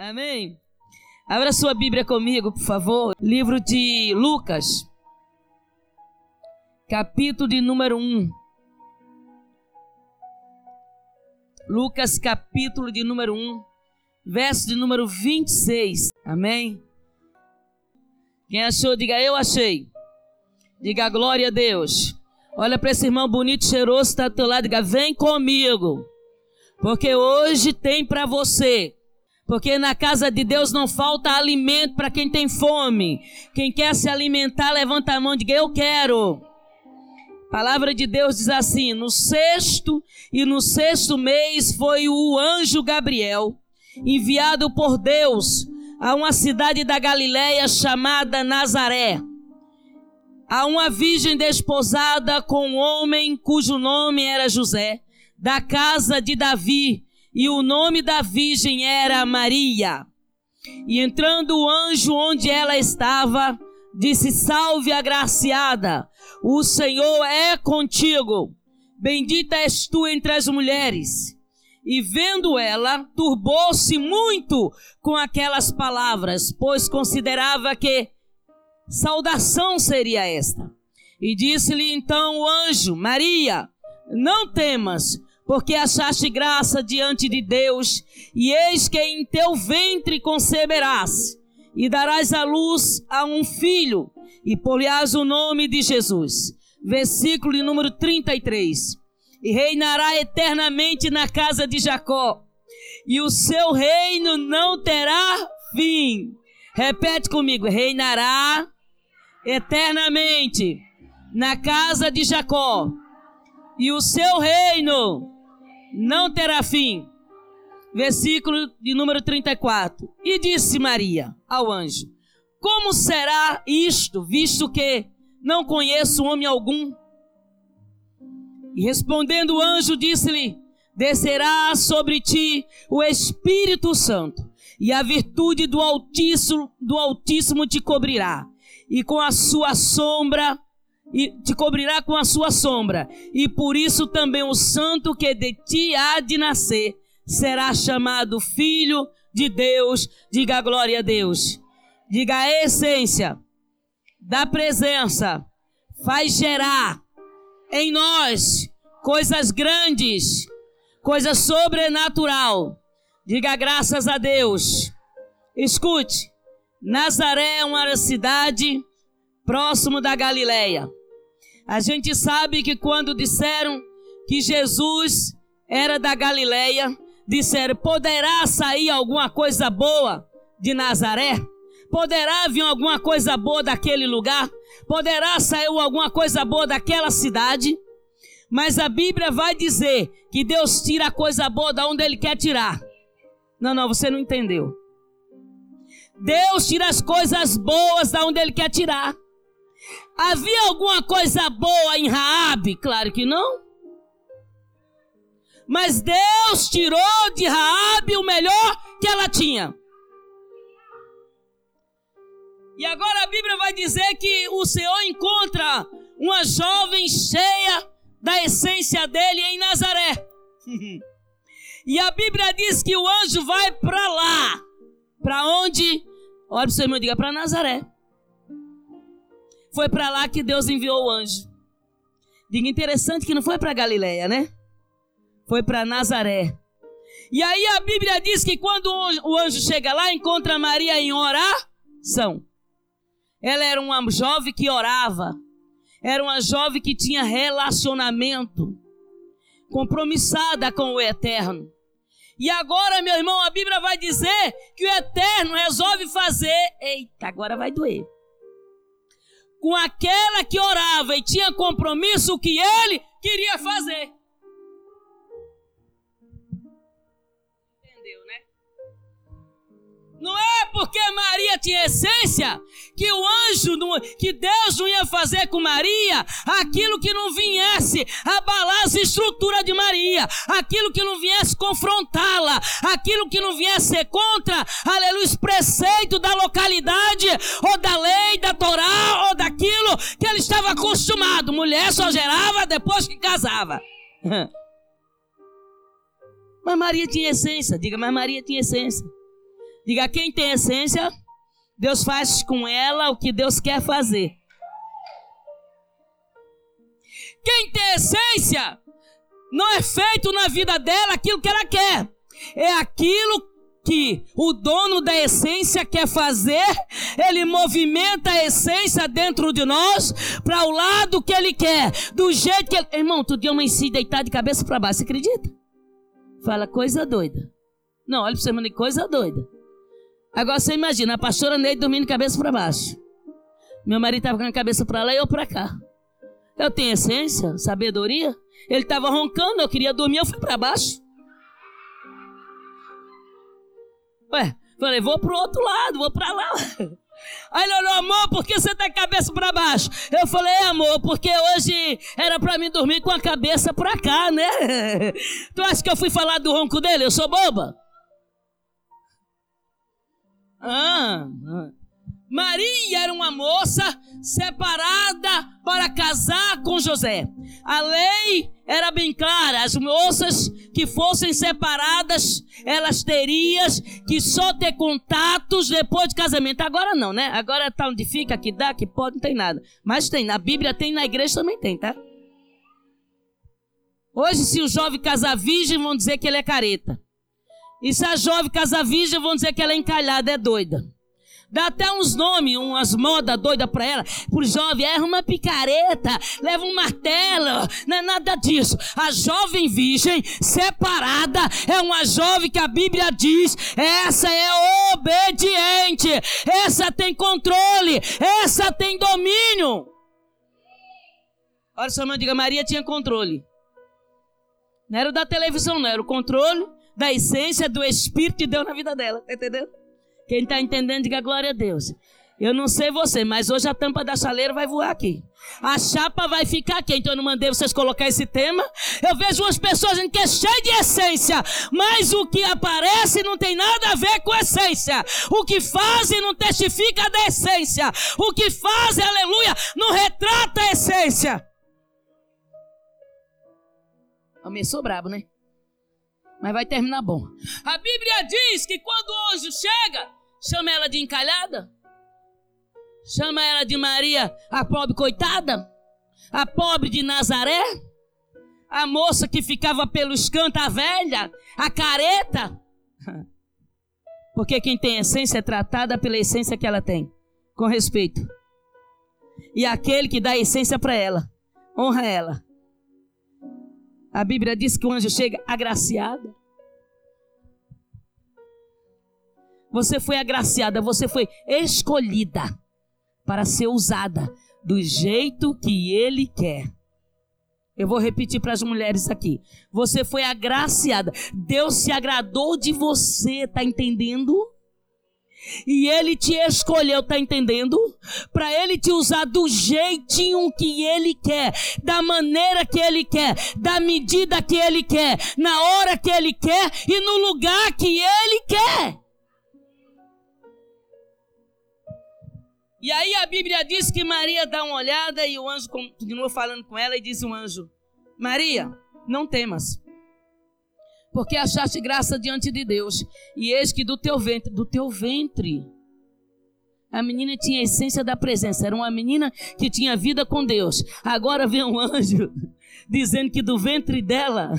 Amém? Abra sua Bíblia comigo, por favor. Livro de Lucas, capítulo de número 1. Lucas, capítulo de número 1, verso de número 26. Amém? Quem achou, diga eu achei. Diga glória a Deus. Olha para esse irmão bonito, cheiroso, está do teu lado, diga vem comigo. Porque hoje tem para você. Porque na casa de Deus não falta alimento para quem tem fome. Quem quer se alimentar, levanta a mão e diga eu quero. A palavra de Deus diz assim: no sexto e no sexto mês foi o anjo Gabriel, enviado por Deus a uma cidade da Galiléia chamada Nazaré, a uma virgem desposada com um homem cujo nome era José, da casa de Davi, e o nome da virgem era Maria. E entrando o anjo onde ela estava, disse: Salve, agraciada, o Senhor é contigo. Bendita és tu entre as mulheres. E vendo ela, turbou-se muito com aquelas palavras, pois considerava que saudação seria esta. E disse-lhe então o anjo: Maria, não temas, porque achaste graça diante de Deus, e eis que em teu ventre conceberás e darás à luz a um filho, e porás o nome de Jesus. Versículo de número 33. E reinará eternamente na casa de Jacó, e o seu reino não terá fim. Repete comigo: reinará eternamente na casa de Jacó, e o seu reino não terá fim versículo de número 34. E disse Maria ao anjo: Como será isto, visto que não conheço homem algum? E respondendo o anjo, disse-lhe: Descerá sobre ti o Espírito Santo, e a virtude do Altíssimo, do Altíssimo te cobrirá, e com a sua sombra e te cobrirá com a sua sombra, e por isso também o santo que de ti há de nascer será chamado filho de Deus. Diga glória a Deus. Diga a essência da presença faz gerar em nós coisas grandes, coisa sobrenatural. Diga graças a Deus. Escute, Nazaré é uma cidade próximo da Galileia. A gente sabe que quando disseram que Jesus era da Galileia, disseram: poderá sair alguma coisa boa de Nazaré? Poderá vir alguma coisa boa daquele lugar? Poderá sair alguma coisa boa daquela cidade? Mas a Bíblia vai dizer que Deus tira a coisa boa da onde Ele quer tirar. Não, não, você não entendeu. Deus tira as coisas boas da onde Ele quer tirar. Havia alguma coisa boa em Raabe? Claro que não. Mas Deus tirou de Raabe o melhor que ela tinha. E agora a Bíblia vai dizer que o Senhor encontra uma jovem cheia da essência dele em Nazaré. e a Bíblia diz que o anjo vai para lá. Para onde? Olha para o seu irmão e diga: para Nazaré. Foi para lá que Deus enviou o anjo. Diga interessante que não foi para Galiléia, né? foi para Nazaré. E aí a Bíblia diz que quando o anjo chega lá, encontra Maria em oração. Ela era uma jovem que orava. Era uma jovem que tinha relacionamento. Compromissada com o eterno. E agora, meu irmão, a Bíblia vai dizer que o eterno resolve fazer. Eita, agora vai doer. Com aquela que orava e tinha compromisso que ele queria fazer. Não é porque Maria tinha essência que o anjo, não, que Deus não ia fazer com Maria aquilo que não viesse abalar as estruturas de Maria, aquilo que não viesse confrontá-la, aquilo que não viesse ser contra, aleluia, os preceitos da localidade, ou da lei, da Torá, ou daquilo que ele estava acostumado. Mulher só gerava depois que casava. Mas Maria tinha essência, diga, mas Maria tinha essência. Diga, quem tem essência, Deus faz com ela o que Deus quer fazer. Quem tem essência, não é feito na vida dela aquilo que ela quer. É aquilo que o dono da essência quer fazer, ele movimenta a essência dentro de nós para o lado que ele quer, do jeito que ele... Irmão, tu dia uma si deitar de cabeça para baixo, você acredita? Fala coisa doida. Não, olha para você, mano, coisa doida. Agora você imagina, a pastora Neide dormindo cabeça para baixo. Meu marido estava com a cabeça para lá e eu para cá. Eu tenho essência, sabedoria. Ele estava roncando, eu queria dormir, eu fui para baixo. Ué, falei, vou pro outro lado, vou para lá. Aí ele olhou, amor, por que você tá a cabeça para baixo? Eu falei, é, amor, porque hoje era para mim dormir com a cabeça para cá, né? Tu acha que eu fui falar do ronco dele? Eu sou boba? Ah, ah. Maria era uma moça separada para casar com José. A lei era bem clara: as moças que fossem separadas, elas teriam que só ter contatos depois de casamento. Agora não, né? Agora tá onde fica, que dá, que pode, não tem nada. Mas tem, na Bíblia tem, na igreja também tem, tá? Hoje, se o jovem casar virgem, vão dizer que ele é careta. E se a jovem casar virgem, vão dizer que ela é encalhada, é doida. Dá até uns nomes, umas modas doidas para ela. Pro jovem, é uma picareta, leva um martelo. Não é nada disso. A jovem virgem separada é uma jovem que a Bíblia diz: essa é obediente, essa tem controle, essa tem domínio. Olha sua mãe, diga: Maria tinha controle. Não era o da televisão, não, era o controle da essência do Espírito de Deus na vida dela. Tá entendendo? Quem está entendendo, diga glória a Deus. Eu não sei você, mas hoje a tampa da chaleira vai voar aqui. A chapa vai ficar aqui. Então eu não mandei vocês colocar esse tema. Eu vejo umas pessoas dizendo que é cheio de essência, mas o que aparece não tem nada a ver com essência. O que fazem não testifica da essência. O que fazem, aleluia, não retrata a essência. Começou brabo, né? Mas vai terminar bom. A Bíblia diz que quando o anjo chega, Chama ela de encalhada? Chama ela de Maria, a pobre coitada? A pobre de Nazaré? A moça que ficava pelos cantos, a velha? A careta? Porque quem tem essência é tratada pela essência que ela tem, com respeito. E aquele que dá essência para ela, honra ela. A Bíblia diz que o anjo chega agraciada. Você foi agraciada, você foi escolhida para ser usada do jeito que Ele quer. Eu vou repetir para as mulheres aqui. Você foi agraciada. Deus se agradou de você, tá entendendo? E ele te escolheu, tá entendendo? Para ele te usar do jeitinho que ele quer, da maneira que ele quer, da medida que ele quer, na hora que ele quer e no lugar que ele quer. E aí a Bíblia diz que Maria dá uma olhada e o anjo continua falando com ela e diz o anjo: Maria, não temas, porque achaste graça diante de Deus, e eis que do teu ventre, do teu ventre, a menina tinha a essência da presença, era uma menina que tinha vida com Deus. Agora vem um anjo dizendo que do ventre dela,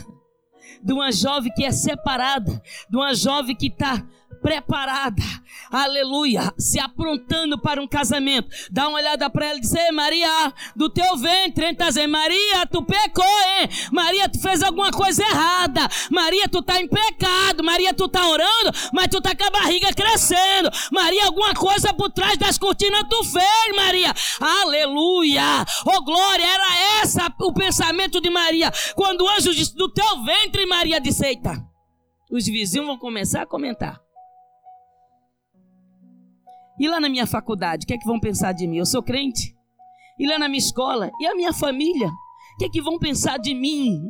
de uma jovem que é separada, de uma jovem que está preparada, aleluia, se aprontando para um casamento. Dá uma olhada para ela e diz: Ei, Maria, do teu ventre, hein? Tá Maria, tu pecou, hein? Maria, tu fez alguma coisa errada. Maria, tu tá em pecado. Maria, tu tá orando, mas tu tá com a barriga crescendo. Maria, alguma coisa por trás das cortinas tu fez, Maria. Aleluia. Oh, glória, era essa o pensamento de Maria. Quando o anjo disse, do teu ventre, Maria disse, eita. Os vizinhos vão começar a comentar. E lá na minha faculdade, o que é que vão pensar de mim? Eu sou crente. E lá na minha escola, e a minha família? O que é que vão pensar de mim?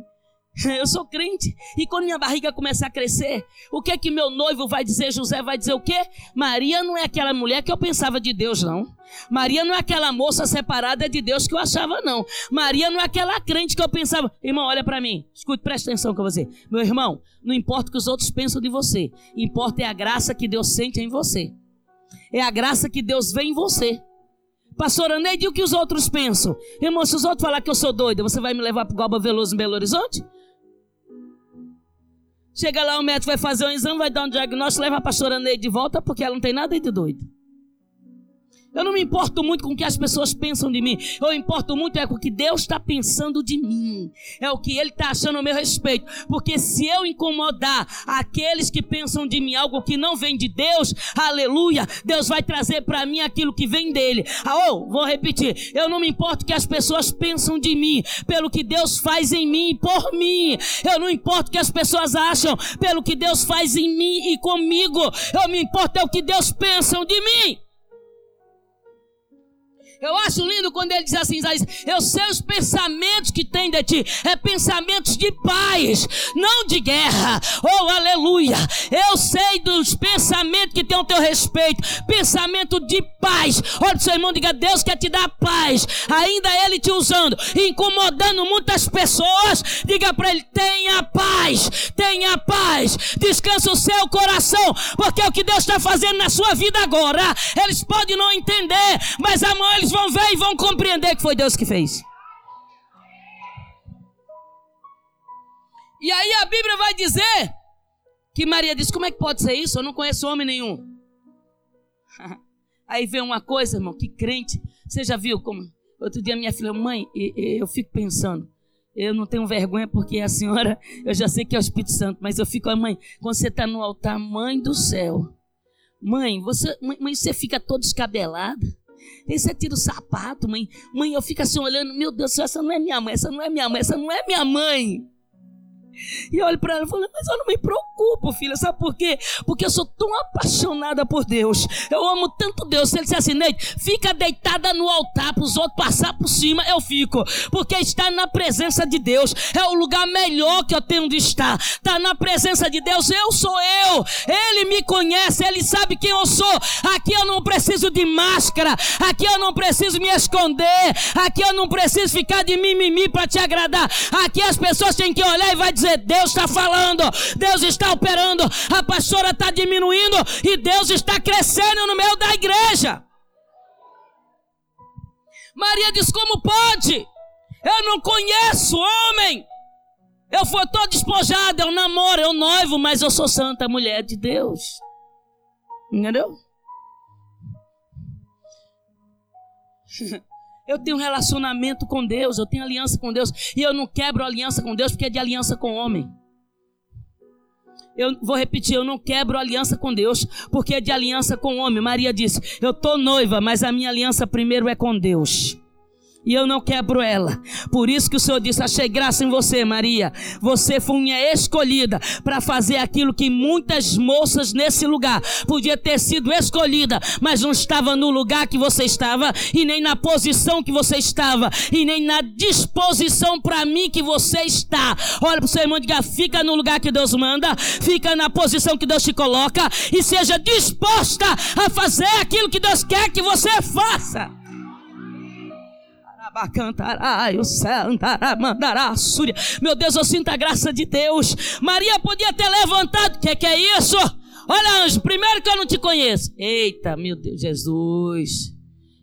Eu sou crente. E quando minha barriga começar a crescer, o que é que meu noivo vai dizer? José vai dizer o quê? Maria não é aquela mulher que eu pensava de Deus, não. Maria não é aquela moça separada de Deus que eu achava, não. Maria não é aquela crente que eu pensava. Irmão, olha para mim. Escute, presta atenção com você. Meu irmão, não importa o que os outros pensam de você. Importa é a graça que Deus sente em você. É a graça que Deus vê em você. Pastor Aneide, o que os outros pensam? Irmão, se os outros falar que eu sou doida, você vai me levar para o Galba Veloso em Belo Horizonte? Chega lá, o médico vai fazer um exame, vai dar um diagnóstico, leva a pastora Neide de volta, porque ela não tem nada de doido. Eu não me importo muito com o que as pessoas pensam de mim. Eu importo muito é com o que Deus está pensando de mim. É o que Ele está achando a meu respeito. Porque se eu incomodar aqueles que pensam de mim algo que não vem de Deus, aleluia, Deus vai trazer para mim aquilo que vem dele. Ah, oh, vou repetir. Eu não me importo que as pessoas pensam de mim, pelo que Deus faz em mim e por mim. Eu não importo que as pessoas acham, pelo que Deus faz em mim e comigo. Eu me importo é o que Deus pensam de mim. Eu acho lindo quando ele diz assim, Isaías, eu sei os pensamentos que tem de ti, é pensamentos de paz, não de guerra. Oh, aleluia! Eu sei dos pensamentos que tem ao teu respeito, pensamento de paz. Olha seu irmão, diga, Deus quer te dar paz. Ainda ele te usando, incomodando muitas pessoas, diga para ele, tenha paz, tenha paz, descansa o seu coração, porque é o que Deus está fazendo na sua vida agora. Eles podem não entender, mas amanhã eles vão ver e vão compreender que foi Deus que fez. E aí a Bíblia vai dizer que Maria disse: Como é que pode ser isso? Eu não conheço homem nenhum. Aí vem uma coisa, irmão, que crente. Você já viu como? Outro dia minha filha, mãe, eu fico pensando. Eu não tenho vergonha porque a senhora, eu já sei que é o Espírito Santo, mas eu fico, mãe, quando você está no altar, mãe do céu. Mãe, você, mãe, você fica todo descabelada. Aí você tira o sapato, mãe. Mãe, eu fico assim olhando, meu Deus, essa não é minha mãe, essa não é minha mãe, essa não é minha mãe. E olho para ela e falo, mas eu não me preocupo, filha, sabe por quê? Porque eu sou tão apaixonada por Deus. Eu amo tanto Deus. Se ele disser assim, Neide, fica deitada no altar para os outros passar por cima, eu fico. Porque estar na presença de Deus é o lugar melhor que eu tenho de estar. Estar tá na presença de Deus, eu sou eu. Ele me conhece, ele sabe quem eu sou. Aqui eu não preciso de máscara. Aqui eu não preciso me esconder. Aqui eu não preciso ficar de mimimi para te agradar. Aqui as pessoas têm que olhar e vai dizer dizer: Deus está falando, Deus está operando, a pastora está diminuindo e Deus está crescendo no meio da igreja. Maria diz: Como pode? Eu não conheço homem. Eu fui todo despojado, eu namoro, eu noivo, mas eu sou santa mulher de Deus. Entendeu? Eu tenho relacionamento com Deus, eu tenho aliança com Deus, e eu não quebro aliança com Deus porque é de aliança com o homem. Eu vou repetir, eu não quebro aliança com Deus, porque é de aliança com o homem. Maria disse: Eu estou noiva, mas a minha aliança primeiro é com Deus e eu não quebro ela. Por isso que o Senhor disse: Achei graça em você, Maria. Você foi minha escolhida para fazer aquilo que muitas moças nesse lugar podia ter sido escolhida, mas não estava no lugar que você estava, e nem na posição que você estava, e nem na disposição para mim que você está. Olha para o seu irmão e diga: fica no lugar que Deus manda, fica na posição que Deus te coloca, e seja disposta a fazer aquilo que Deus quer que você faça Meu Deus, eu sinto a graça de Deus. Maria podia ter levantado. O que, que é isso? Olha, anjo, primeiro que eu não te conheço. Eita, meu Deus, Jesus.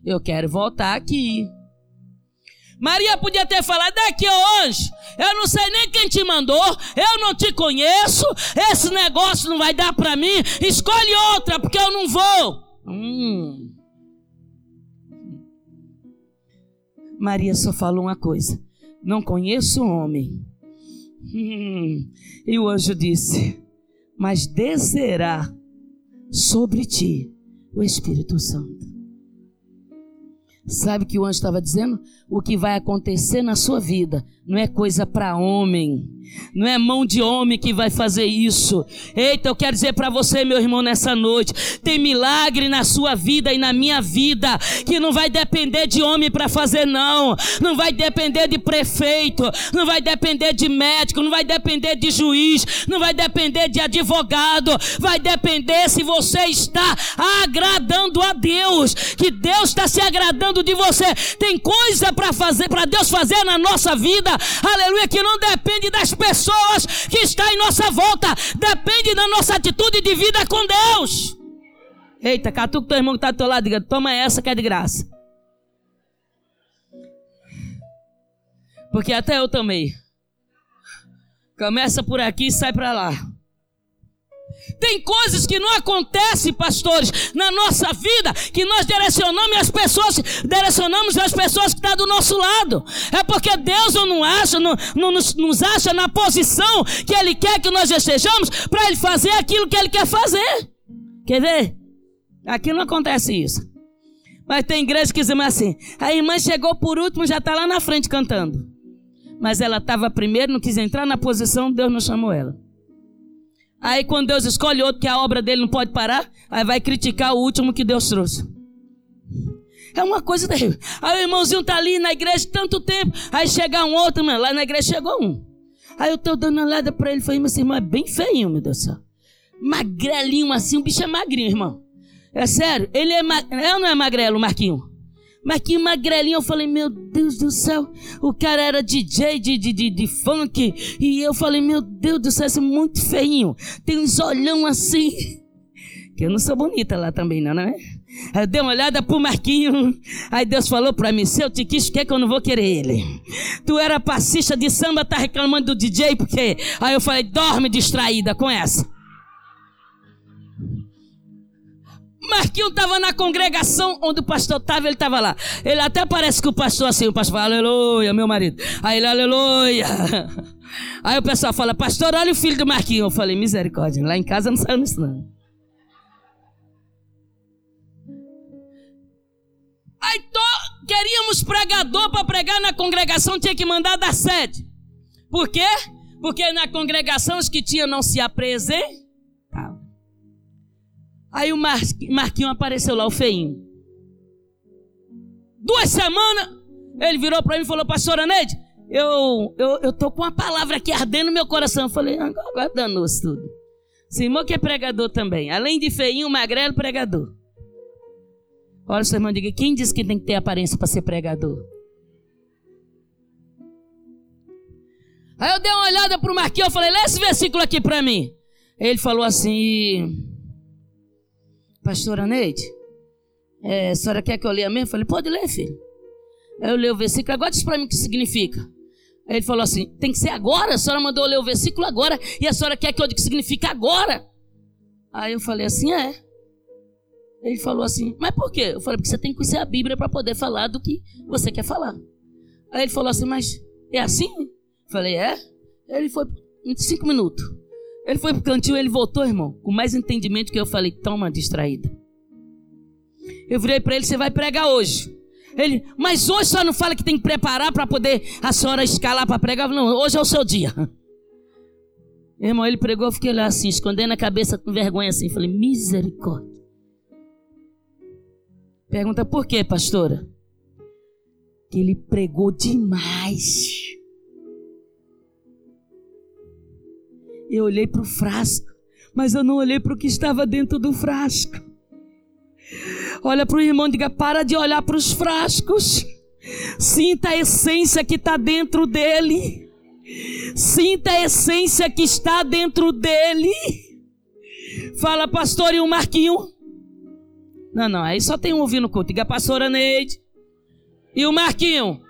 Eu quero voltar aqui. Maria podia ter falado, daqui, ô anjo, eu não sei nem quem te mandou, eu não te conheço, esse negócio não vai dar para mim, escolhe outra, porque eu não vou. Hum. Maria só falou uma coisa: Não conheço um homem. Hum, e o anjo disse: Mas descerá sobre ti o Espírito Santo. Sabe o que o anjo estava dizendo? O que vai acontecer na sua vida não é coisa para homem. Não é mão de homem que vai fazer isso. Eita, eu quero dizer para você, meu irmão, nessa noite: tem milagre na sua vida e na minha vida que não vai depender de homem para fazer, não. Não vai depender de prefeito, não vai depender de médico, não vai depender de juiz, não vai depender de advogado. Vai depender se você está agradando a Deus, que Deus está se agradando de você. Tem coisa para fazer, para Deus fazer na nossa vida, aleluia, que não depende das pessoas que estão em nossa volta. Depende da nossa atitude de vida com Deus. Eita, catuca teu irmão que está do teu lado, diga, toma essa que é de graça. Porque até eu tomei. Começa por aqui e sai para lá. Tem coisas que não acontecem, pastores, na nossa vida, que nós direcionamos as pessoas, direcionamos as pessoas que estão do nosso lado. É porque Deus não acha, não, não nos, nos acha na posição que Ele quer que nós estejamos para Ele fazer aquilo que Ele quer fazer. Quer ver? Aqui não acontece isso. Mas tem igreja que dizem assim: a irmã chegou por último, já está lá na frente cantando. Mas ela estava primeiro, não quis entrar na posição, Deus não chamou ela. Aí quando Deus escolhe outro que a obra dele não pode parar, aí vai criticar o último que Deus trouxe. É uma coisa terrível. Aí o irmãozinho tá ali na igreja tanto tempo, aí chega um outro, mano, lá na igreja chegou um. Aí eu tô dando uma olhada pra ele falei, mas irmão é bem feinho, meu Deus do céu. Magrelinho assim, o bicho é magrinho, irmão. É sério, ele é, ma... é ou não é magrelo, Marquinho? Mas que magrelinho, eu falei, meu Deus do céu, o cara era DJ de, de, de, de funk, e eu falei, meu Deus do céu, esse é muito feinho, tem uns olhão assim, que eu não sou bonita lá também não, né? Eu dei uma olhada pro Marquinho, aí Deus falou pra mim, se eu te quis, quer que eu não vou querer ele? Tu era passista de samba, tá reclamando do DJ, porque? Aí eu falei, dorme distraída com essa. Marquinho estava na congregação onde o pastor estava, ele estava lá. Ele até parece que o pastor assim, o pastor fala, aleluia, meu marido. Aí ele, aleluia. Aí o pessoal fala, pastor, olha o filho do Marquinho. Eu falei, misericórdia, lá em casa não saiu nisso não. Aí to, queríamos pregador para pregar na congregação, tinha que mandar da sede. Por quê? Porque na congregação os que tinham não se apresentavam. Aí o Marquinho apareceu lá, o feinho. Duas semanas, ele virou para mim e falou, pastora Neide, eu, eu, eu tô com uma palavra aqui ardendo no meu coração. Eu falei, agora danou-se tudo. Simão que é pregador também. Além de feinho, magrelo, pregador. Olha, seu irmão, diga, quem disse que tem que ter aparência para ser pregador? Aí eu dei uma olhada para o Marquinhos, eu falei, lê esse versículo aqui para mim. Ele falou assim, pastora Neide, é, a senhora quer que eu leia mesmo? Eu falei, pode ler, filho. Aí eu leio o versículo, agora diz para mim o que significa. Aí ele falou assim: tem que ser agora? A senhora mandou eu ler o versículo agora e a senhora quer que eu diga o que significa agora? Aí eu falei assim: é. Ele falou assim: mas por quê? Eu falei: porque você tem que conhecer a Bíblia para poder falar do que você quer falar. Aí ele falou assim: mas é assim? Eu falei: é. Ele foi em cinco minutos. Ele foi pro cantinho, ele voltou, irmão, com mais entendimento que eu falei, toma distraída. Eu virei para ele, você vai pregar hoje. Ele, mas hoje só não fala que tem que preparar para poder a senhora escalar para pregar. Não, hoje é o seu dia. Irmão, ele pregou, eu fiquei lá assim, escondendo a cabeça com vergonha assim. Falei, misericórdia. Pergunta por quê, pastora? Que ele pregou demais. Eu olhei para o frasco, mas eu não olhei para o que estava dentro do frasco. Olha para o irmão e diga: para de olhar para os frascos. Sinta a essência que está dentro dele. Sinta a essência que está dentro dele. Fala, pastor, e o Marquinho? Não, não, aí só tem um ouvindo o culto. Diga, pastora Neide. E o Marquinho?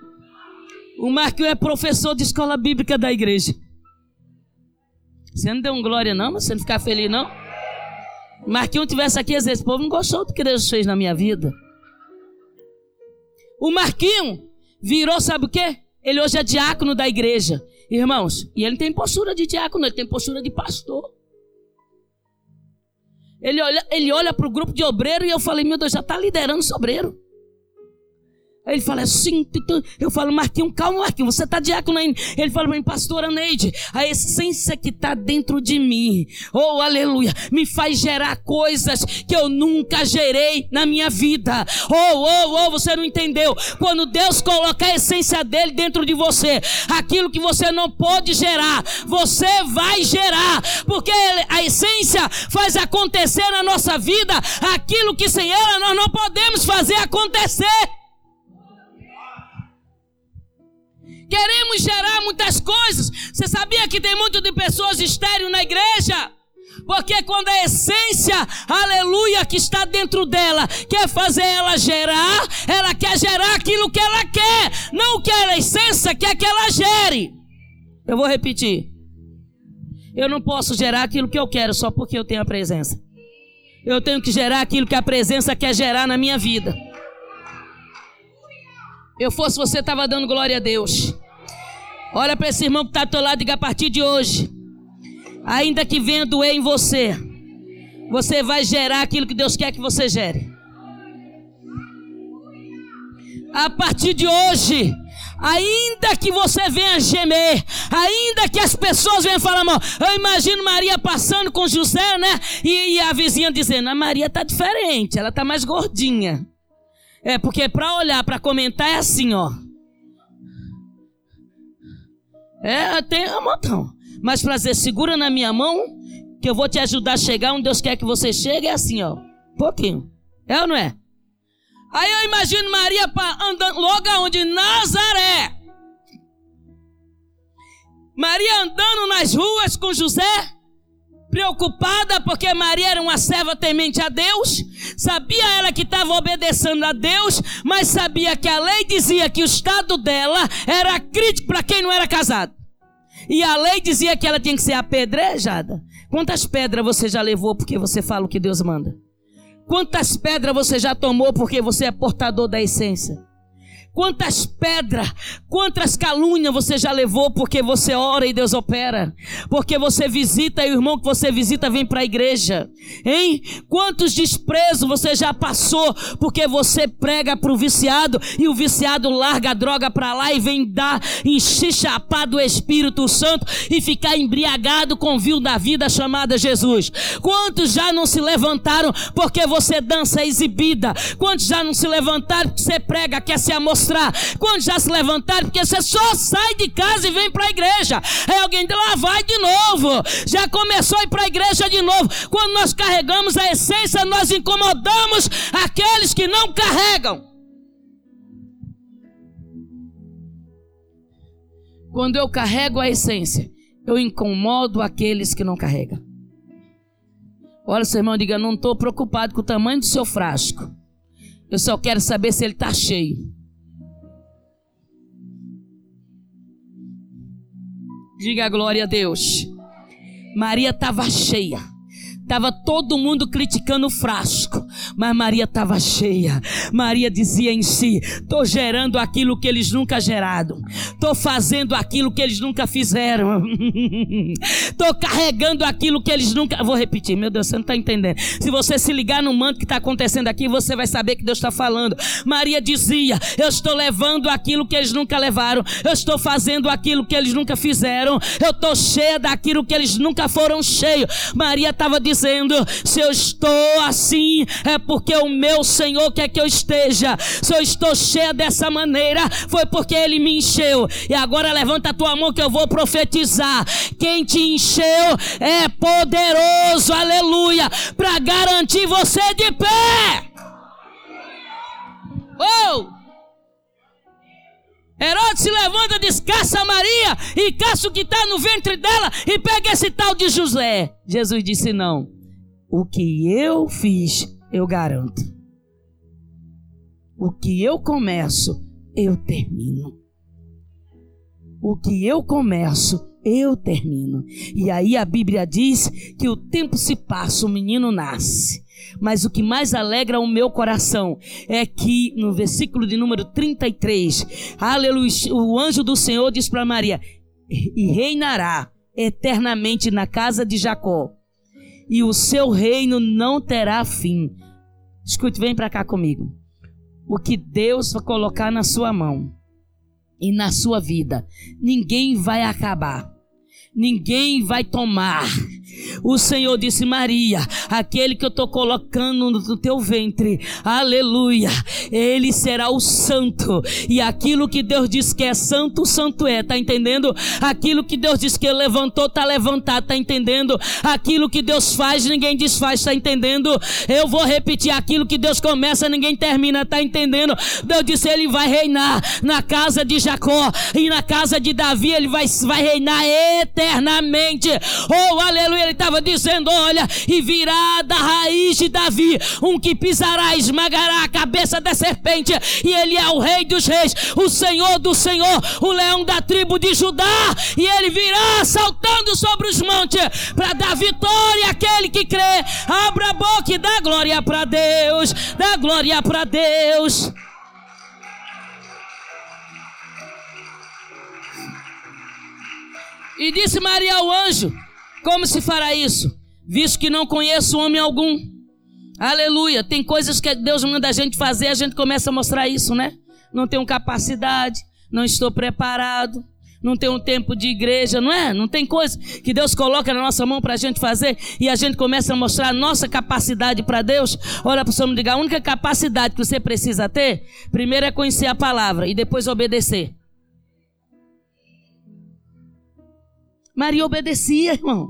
O Marquinho é professor de escola bíblica da igreja. Você não deu um glória, não? Você não ficar feliz, não? Marquinhos tivesse aqui, às vezes, o povo não gostou do que Deus fez na minha vida. O Marquinho virou, sabe o quê? Ele hoje é diácono da igreja. Irmãos, e ele tem postura de diácono, ele tem postura de pastor. Ele olha, ele olha para o grupo de obreiro e eu falei, meu Deus, já está liderando os obreiros. Ele fala assim, eu falo, Marquinhos, calma, Marquinhos, você está diácono ainda. Ele fala para mim, pastora Neide, a essência que está dentro de mim, oh aleluia, me faz gerar coisas que eu nunca gerei na minha vida. Oh, oh, oh, você não entendeu? Quando Deus coloca a essência dele dentro de você, aquilo que você não pode gerar, você vai gerar, porque a essência faz acontecer na nossa vida aquilo que sem ela nós não podemos fazer acontecer. Queremos gerar muitas coisas. Você sabia que tem muito de pessoas estéreo na igreja? Porque quando a essência, aleluia, que está dentro dela, quer fazer ela gerar, ela quer gerar aquilo que ela quer, não o que a essência quer que ela gere. Eu vou repetir. Eu não posso gerar aquilo que eu quero só porque eu tenho a presença. Eu tenho que gerar aquilo que a presença quer gerar na minha vida. Eu fosse você, estava dando glória a Deus. Olha para esse irmão que está ao teu lado e diga a partir de hoje. Ainda que venha doer em você, você vai gerar aquilo que Deus quer que você gere. A partir de hoje, ainda que você venha gemer, ainda que as pessoas venham falar mal, eu imagino Maria passando com José, né? E, e a vizinha dizendo: a Maria tá diferente, ela tá mais gordinha. É porque para olhar, para comentar é assim, ó. É, tem um montão. Mas para dizer, segura na minha mão, que eu vou te ajudar a chegar onde Deus quer que você chegue, é assim, ó. Pouquinho. É ou não é? Aí eu imagino Maria andando logo aonde? Nazaré. Maria andando nas ruas com José, preocupada porque Maria era uma serva temente a Deus, sabia ela que estava obedecendo a Deus, mas sabia que a lei dizia que o estado dela era crítico para quem não era casado. E a lei dizia que ela tinha que ser apedrejada. Quantas pedras você já levou porque você fala o que Deus manda? Quantas pedras você já tomou porque você é portador da essência? Quantas pedras, quantas calúnias você já levou porque você ora e Deus opera? Porque você visita e o irmão que você visita vem para a igreja? Hein? Quantos desprezos você já passou porque você prega para o viciado e o viciado larga a droga para lá e vem dar encher chapar do Espírito Santo e ficar embriagado com o da vida chamada Jesus? Quantos já não se levantaram porque você dança exibida? Quantos já não se levantaram porque você prega, quer se amostrar? Mostrar. Quando já se levantar, porque você só sai de casa e vem para a igreja. Aí alguém diz, lá vai de novo. Já começou a ir para a igreja de novo. Quando nós carregamos a essência, nós incomodamos aqueles que não carregam. Quando eu carrego a essência, eu incomodo aqueles que não carregam. Olha, seu irmão, diga: não estou preocupado com o tamanho do seu frasco. Eu só quero saber se ele está cheio. Diga glória a Deus. Maria estava cheia. Estava todo mundo criticando o frasco, mas Maria estava cheia. Maria dizia em si: estou gerando aquilo que eles nunca geraram, estou fazendo aquilo que eles nunca fizeram, estou carregando aquilo que eles nunca. Vou repetir, meu Deus, você não está entendendo. Se você se ligar no manto que está acontecendo aqui, você vai saber que Deus está falando. Maria dizia: eu estou levando aquilo que eles nunca levaram, eu estou fazendo aquilo que eles nunca fizeram, eu estou cheia daquilo que eles nunca foram cheios. Maria estava dizendo dizendo: se eu estou assim, é porque o meu Senhor quer que eu esteja. Se eu estou cheia dessa maneira, foi porque Ele me encheu. E agora levanta a tua mão que eu vou profetizar. Quem te encheu é poderoso, aleluia, para garantir você de pé. Oh! Herodes se levanta, descaça Maria e caça o que está no ventre dela e pega esse tal de José. Jesus disse: Não, o que eu fiz, eu garanto. O que eu começo, eu termino. O que eu começo, eu termino. E aí a Bíblia diz que o tempo se passa, o menino nasce. Mas o que mais alegra o meu coração é que no versículo de número 33, aleluia, o anjo do Senhor diz para Maria: e reinará eternamente na casa de Jacó, e o seu reino não terá fim. Escute, vem para cá comigo. o que Deus vai colocar na sua mão e na sua vida, ninguém vai acabar. Ninguém vai tomar o Senhor disse: Maria, aquele que eu estou colocando no teu ventre, aleluia, ele será o santo. E aquilo que Deus diz que é santo, santo é, tá entendendo? Aquilo que Deus diz que levantou, tá levantado, tá entendendo? Aquilo que Deus faz, ninguém desfaz, tá entendendo? Eu vou repetir: aquilo que Deus começa, ninguém termina, tá entendendo? Deus disse: Ele vai reinar na casa de Jacó e na casa de Davi, ele vai, vai reinar eternamente. Oh, aleluia, ele estava dizendo: Olha, e virá da raiz de Davi um que pisará, esmagará a cabeça da serpente, e ele é o rei dos reis, o senhor do senhor, o leão da tribo de Judá, e ele virá saltando sobre os montes para dar vitória àquele que crê. Abra a boca e dá glória para Deus, dá glória para Deus. E disse Maria ao anjo: como se fará isso? Visto que não conheço homem algum. Aleluia. Tem coisas que Deus manda a gente fazer, a gente começa a mostrar isso, né? Não tenho capacidade, não estou preparado, não tenho tempo de igreja, não é? Não tem coisa que Deus coloca na nossa mão para a gente fazer e a gente começa a mostrar a nossa capacidade para Deus. Olha para o Senhor e diga: a única capacidade que você precisa ter, primeiro é conhecer a palavra e depois obedecer. Maria obedecia, irmão.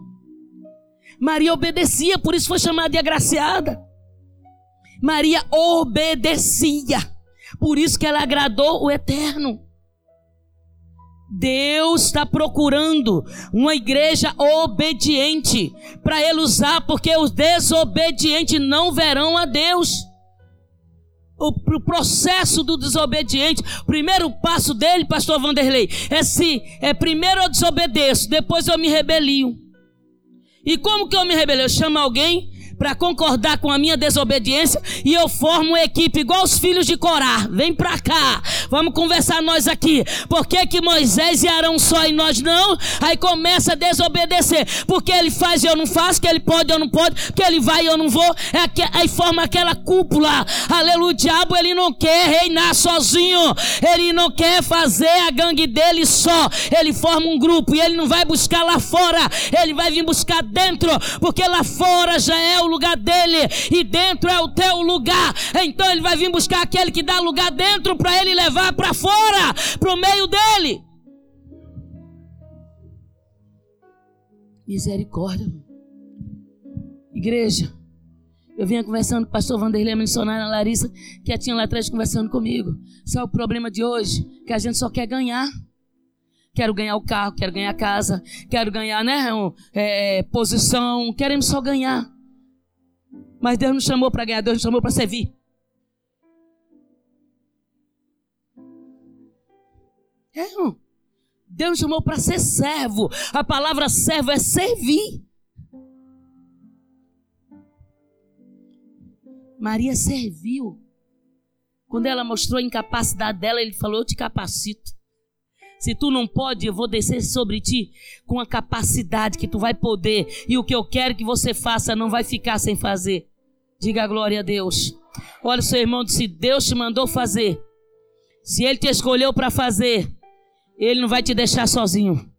Maria obedecia, por isso foi chamada de agraciada. Maria obedecia, por isso que ela agradou o Eterno. Deus está procurando uma igreja obediente para ele usar, porque os desobedientes não verão a Deus o, processo do desobediente, o primeiro passo dele, pastor Vanderlei, é se é primeiro eu desobedeço, depois eu me rebelio. E como que eu me rebelio? Eu chamo alguém para concordar com a minha desobediência e eu formo uma equipe igual os filhos de Corá. Vem para cá, vamos conversar nós aqui. Por que, que Moisés e Arão só e nós não? Aí começa a desobedecer. Porque ele faz e eu não faço, que ele pode e eu não pode, que ele vai e eu não vou. É que, aí forma aquela cúpula. Aleluia, o diabo ele não quer reinar sozinho. Ele não quer fazer a gangue dele só. Ele forma um grupo e ele não vai buscar lá fora. Ele vai vir buscar dentro, porque lá fora já é o lugar dele e dentro é o teu lugar. Então ele vai vir buscar aquele que dá lugar dentro para ele levar para fora, para o meio dele. Misericórdia. Igreja. Eu vinha conversando com o pastor Vanderlei, a missionária Larissa, que tinha lá atrás conversando comigo. Sabe o problema de hoje? Que a gente só quer ganhar. Quero ganhar o carro, quero ganhar a casa, quero ganhar né, um, é, posição, queremos só ganhar. Mas Deus nos chamou para ganhar, Deus nos chamou para servir. É, irmão. Deus chamou para ser servo. A palavra servo é servir. Maria serviu. Quando ela mostrou a incapacidade dela, ele falou: Eu te capacito. Se tu não pode, eu vou descer sobre ti com a capacidade que tu vai poder. E o que eu quero que você faça não vai ficar sem fazer. Diga glória a Deus. Olha, seu irmão, se Deus te mandou fazer, se Ele te escolheu para fazer, Ele não vai te deixar sozinho.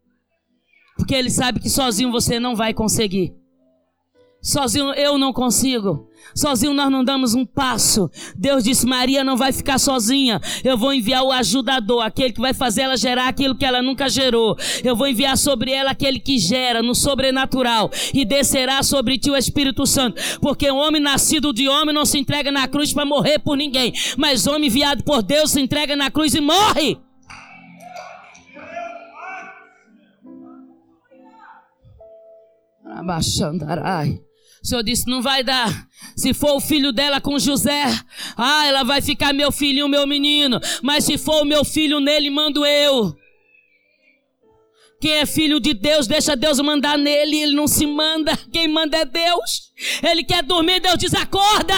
Porque Ele sabe que sozinho você não vai conseguir. Sozinho eu não consigo. Sozinho nós não damos um passo. Deus disse: Maria não vai ficar sozinha. Eu vou enviar o ajudador, aquele que vai fazer ela gerar aquilo que ela nunca gerou. Eu vou enviar sobre ela aquele que gera no sobrenatural. E descerá sobre ti o Espírito Santo. Porque o homem nascido de homem não se entrega na cruz para morrer por ninguém. Mas homem enviado por Deus se entrega na cruz e morre. Abaixandarai. O Senhor disse: não vai dar. Se for o filho dela com José, ah, ela vai ficar meu filhinho, meu menino. Mas se for o meu filho nele, mando eu. Quem é filho de Deus, deixa Deus mandar nele, ele não se manda. Quem manda é Deus. Ele quer dormir, Deus diz: acorda.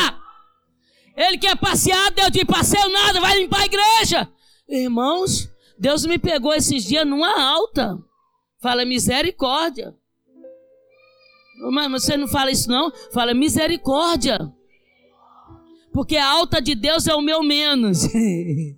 Ele quer passear, Deus diz: passeio nada, vai limpar a igreja. Irmãos, Deus me pegou esses dias numa alta. Fala misericórdia. Mas você não fala isso não? Fala misericórdia. Porque a alta de Deus é o meu menos. e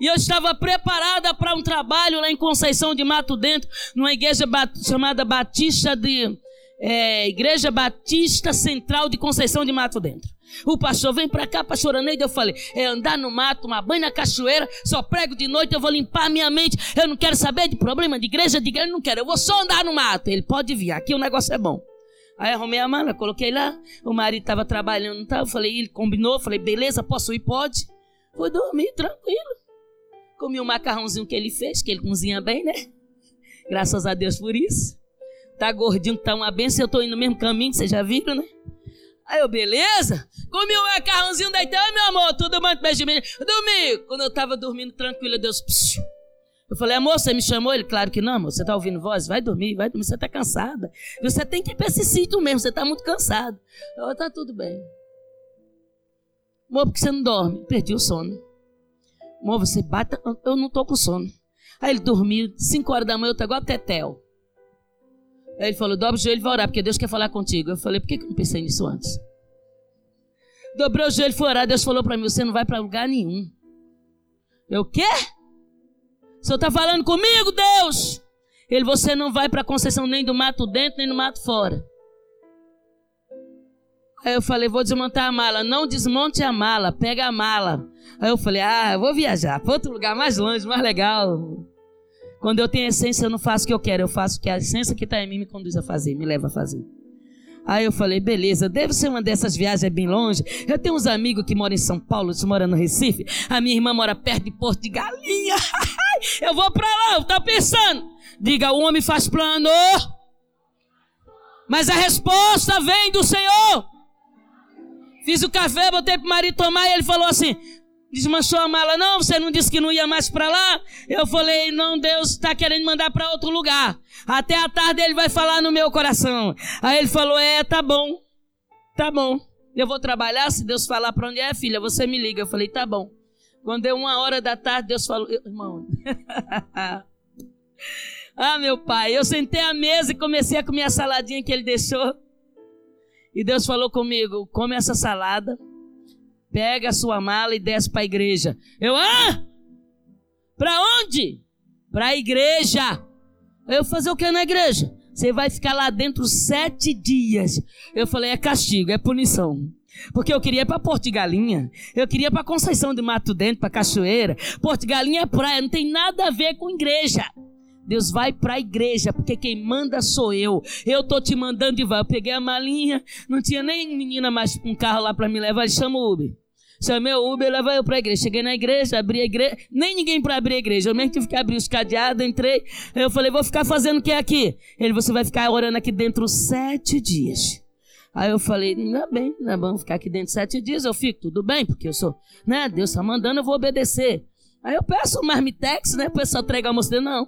eu estava preparada para um trabalho lá em Conceição de Mato Dentro, numa igreja chamada Batista de é, Igreja Batista Central de Conceição de Mato Dentro. O pastor vem para cá, pastor Aneide, eu falei, é andar no mato, tomar banho na cachoeira, só prego de noite, eu vou limpar minha mente, eu não quero saber de problema de igreja, de igreja, não quero, eu vou só andar no mato. Ele pode vir, aqui o negócio é bom. Aí arrumei a mala, coloquei lá, o marido estava trabalhando, tá? eu falei, ele combinou, falei, beleza, posso ir? Pode. Fui dormir, tranquilo. Comi o um macarrãozinho que ele fez, que ele cozinha bem, né? Graças a Deus por isso. Tá gordinho, tá uma benção, eu tô indo no mesmo caminho, vocês já viram, né? Aí eu, beleza? Comi o macarrãozinho Itália, meu amor, tudo bom, Benjamin? Dormi. Quando eu tava dormindo tranquilo, Deus... Psiu. Eu falei, amor, você me chamou? Ele, claro que não, amor. Você tá ouvindo voz? Vai dormir, vai dormir. Você tá cansada. Você tem que ir pra esse sítio mesmo, você tá muito cansado. Eu, tá tudo bem. Amor, por que você não dorme? Perdi o sono. Amor, você bate... Eu não tô com sono. Aí ele dormiu, 5 horas da manhã, eu tô igual a Tetel. Aí ele falou: dobra o joelho e vai orar, porque Deus quer falar contigo. Eu falei: por que, eu não pensei nisso antes? Dobrei o joelho e fui orar. Deus falou para mim: você não vai para lugar nenhum. Eu, quê? O senhor está falando comigo, Deus? Ele, você não vai para a concessão nem do mato dentro, nem do mato fora. Aí eu falei, vou desmontar a mala. Não desmonte a mala, pega a mala. Aí eu falei, ah, eu vou viajar para outro lugar mais longe, mais legal. Quando eu tenho essência, eu não faço o que eu quero, eu faço o que a essência que está em mim me conduz a fazer, me leva a fazer. Aí eu falei, beleza, deve ser uma dessas viagens bem longe. Eu tenho uns amigos que moram em São Paulo, outros moram no Recife. A minha irmã mora perto de Porto de Galinha. eu vou para lá, tá pensando? Diga, o homem faz plano. Mas a resposta vem do Senhor. Fiz o café, botei pro marido tomar e ele falou assim: desmanchou a mala. Não, você não disse que não ia mais para lá? Eu falei, não, Deus está querendo mandar para outro lugar. Até a tarde ele vai falar no meu coração. Aí ele falou, é, tá bom, tá bom. Eu vou trabalhar, se Deus falar para onde é, filha, você me liga. Eu falei, tá bom. Quando deu uma hora da tarde, Deus falou, irmão. ah, meu pai, eu sentei à mesa e comecei a comer a saladinha que ele deixou. E Deus falou comigo, come essa salada pega a sua mala e desce para a igreja. Eu, ah? Para onde? Para a igreja. Eu fazer o que na igreja? Você vai ficar lá dentro sete dias. Eu falei, é castigo, é punição. Porque eu queria ir para Porto de Galinha. Eu queria ir para Conceição de Mato Dentro, para Cachoeira. Porto de Galinha é praia, não tem nada a ver com igreja. Deus vai para a igreja, porque quem manda sou eu. Eu tô te mandando de volta. Eu peguei a malinha, não tinha nem menina mais um carro lá para me levar, chama o Uber. Chamei o Uber, levei eu para a igreja. Cheguei na igreja, abri a igreja, nem ninguém para abrir a igreja. Eu mesmo tive que abrir os cadeados, entrei. Eu falei, vou ficar fazendo o que aqui? Ele, você vai ficar orando aqui dentro sete dias. Aí eu falei, é bem, não é bom ficar aqui dentro sete dias, eu fico, tudo bem, porque eu sou, né? Deus está mandando, eu vou obedecer. Aí eu peço um marmitex, né? O pessoal entrega almoço dele, não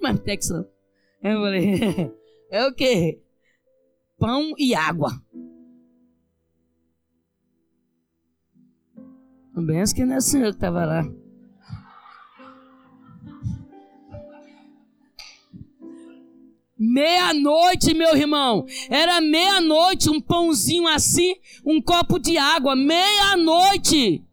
marmitex não. Eu falei, é o quê? Pão e água. Benção que não é o senhor que estava lá. Meia-noite, meu irmão. Era meia-noite, um pãozinho assim, um copo de água. Meia-noite.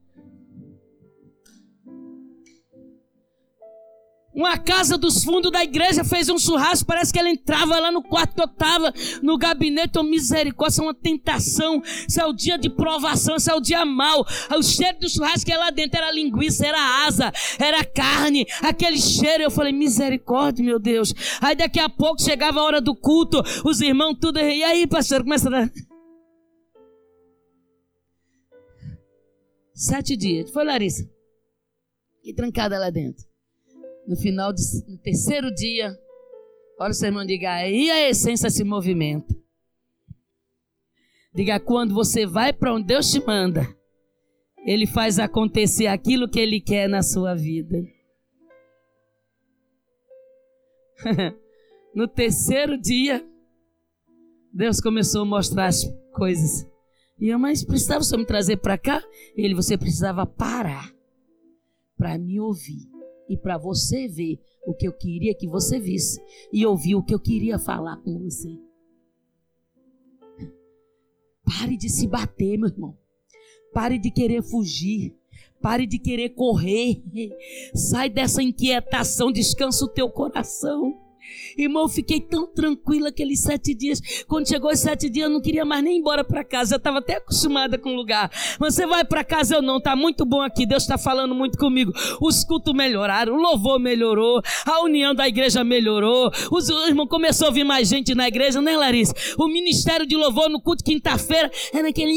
Uma casa dos fundos da igreja fez um churrasco, parece que ela entrava lá no quarto que eu estava, no gabinete, oh, misericórdia, é uma tentação, isso é o dia de provação, isso é o dia mau. O cheiro do churrasco é lá dentro era linguiça, era asa, era carne, aquele cheiro, eu falei, misericórdia, meu Deus. Aí daqui a pouco chegava a hora do culto, os irmãos tudo, e aí pastor, começa a... Sete dias, foi Larissa, e trancada lá dentro no final do no terceiro dia, olha o seu irmão diga, aí a essência se movimenta. Diga, quando você vai para onde Deus te manda, Ele faz acontecer aquilo que Ele quer na sua vida. no terceiro dia, Deus começou a mostrar as coisas. E eu, mas precisava só me trazer para cá? Ele, você precisava parar para me ouvir e para você ver o que eu queria que você visse e ouvir o que eu queria falar com você. Pare de se bater, meu irmão. Pare de querer fugir. Pare de querer correr. Sai dessa inquietação, descansa o teu coração. Irmão, eu fiquei tão tranquila aqueles sete dias. Quando chegou os sete dias, eu não queria mais nem ir embora para casa. Eu estava até acostumada com o lugar. Mas você vai para casa, eu não. Tá muito bom aqui. Deus está falando muito comigo. Os cultos melhoraram, o louvor melhorou, a união da igreja melhorou. Os irmãos começou a vir mais gente na igreja, né, Larissa? O ministério de louvor no culto quinta-feira era aquele.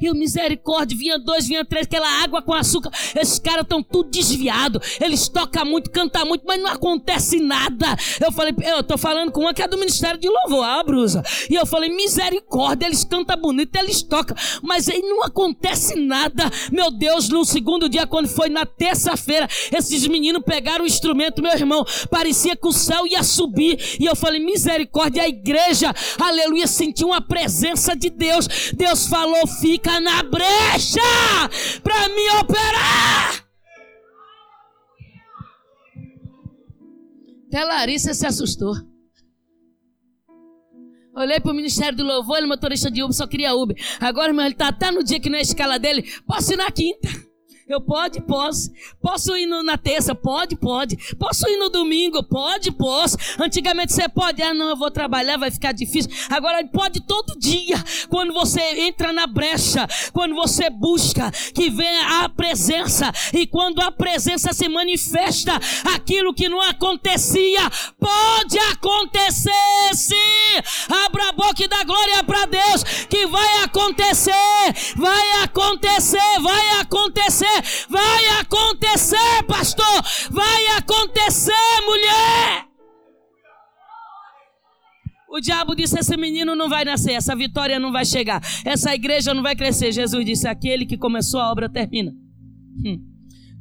E o misericórdia, vinha dois, vinha três, aquela água com açúcar. Esses caras estão tudo desviados. Eles tocam muito, cantam muito, mas não acontece nada. Eu falei, eu tô falando com uma que é do Ministério de Louvor, a brusa. E eu falei, misericórdia, eles cantam bonito, eles tocam, mas aí não acontece nada. Meu Deus, no segundo dia, quando foi na terça-feira, esses meninos pegaram o instrumento, meu irmão, parecia que o céu ia subir. E eu falei, misericórdia, a igreja, aleluia, sentiu uma presença de Deus. Deus falou, fica na brecha para me operar. Até Larissa se assustou. Olhei para o Ministério do Louvor, ele motorista de Uber, só queria Uber. Agora, irmão, ele está até no dia que não é a escala dele. Posso ir na quinta. Eu pode, posso. Posso ir na terça? Pode, pode. Posso ir no domingo? Pode, posso. Antigamente você pode, ah não, eu vou trabalhar, vai ficar difícil. Agora pode todo dia. Quando você entra na brecha, quando você busca, que venha a presença. E quando a presença se manifesta, aquilo que não acontecia, pode acontecer sim. Abra a boca e dá glória para Deus, que vai acontecer, vai acontecer, vai acontecer vai acontecer, pastor, vai acontecer, mulher. O diabo disse: esse menino não vai nascer, essa vitória não vai chegar, essa igreja não vai crescer. Jesus disse: aquele que começou a obra termina. Hum.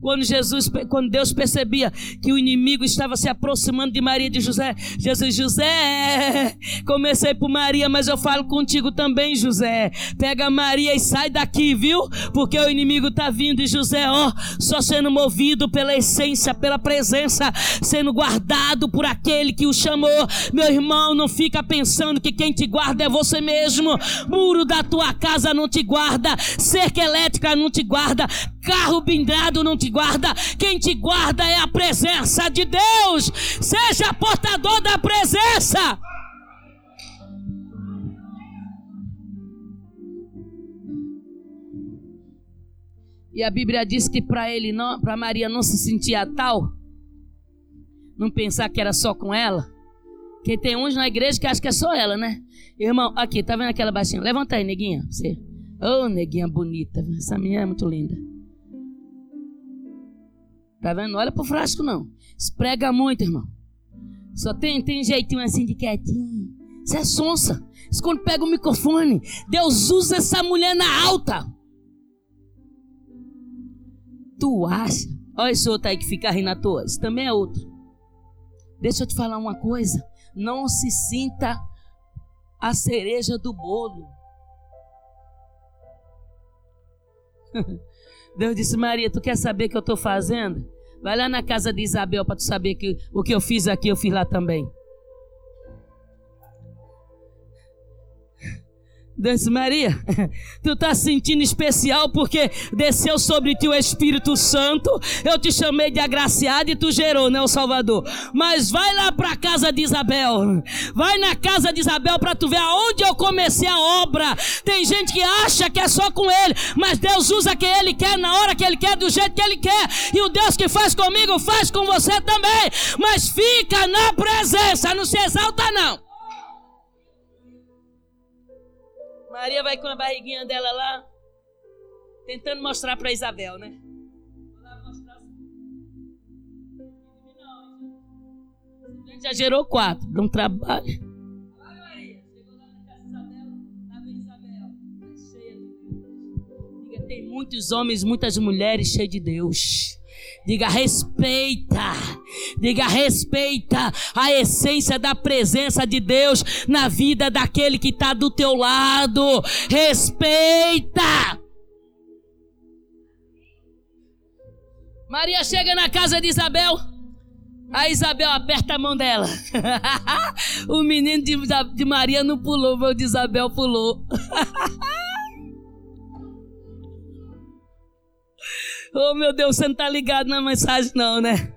Quando Jesus, quando Deus percebia que o inimigo estava se aproximando de Maria e de José, Jesus, José, comecei por Maria, mas eu falo contigo também, José. Pega Maria e sai daqui, viu? Porque o inimigo está vindo e José, ó, só sendo movido pela essência, pela presença, sendo guardado por aquele que o chamou. Meu irmão, não fica pensando que quem te guarda é você mesmo. Muro da tua casa não te guarda, cerca elétrica não te guarda, carro blindado não te guarda, quem te guarda é a presença de Deus. Seja portador da presença. E a Bíblia diz que para ele não, para Maria não se sentia tal, não pensar que era só com ela, que tem uns na igreja que acham que é só ela, né? Irmão, aqui, tá vendo aquela baixinha? Levanta aí, neguinha, você. Ô, oh, neguinha bonita, essa menina é muito linda. Tá vendo? Não olha pro frasco, não. Esprega muito, irmão. Só tem, tem jeitinho assim de quietinho. Você é sonsa. Isso quando pega o microfone, Deus usa essa mulher na alta. Tu acha? Olha esse outro aí que fica rindo à toa. Isso também é outro. Deixa eu te falar uma coisa. Não se sinta a cereja do bolo. Deus disse: Maria, tu quer saber o que eu estou fazendo? Vai lá na casa de Isabel para tu saber que o que eu fiz aqui, eu fiz lá também. Deus, Maria, tu está sentindo especial porque desceu sobre ti o Espírito Santo. Eu te chamei de agraciado e tu gerou, né, o Salvador? Mas vai lá para a casa de Isabel. Vai na casa de Isabel para tu ver aonde eu comecei a obra. Tem gente que acha que é só com ele, mas Deus usa quem ele quer, na hora que ele quer, do jeito que ele quer. E o Deus que faz comigo faz com você também. Mas fica na presença, não se exalta não. Maria vai com a barriguinha dela lá, tentando mostrar para Isabel, né? Já gerou quatro, dá um trabalho. tem muitos homens, muitas mulheres cheias de Deus. Diga respeita. Diga respeita a essência da presença de Deus na vida daquele que está do teu lado. Respeita. Maria chega na casa de Isabel. A Isabel aperta a mão dela. o menino de, de Maria não pulou, o de Isabel pulou. Oh meu Deus, você não está ligado na mensagem, não, né?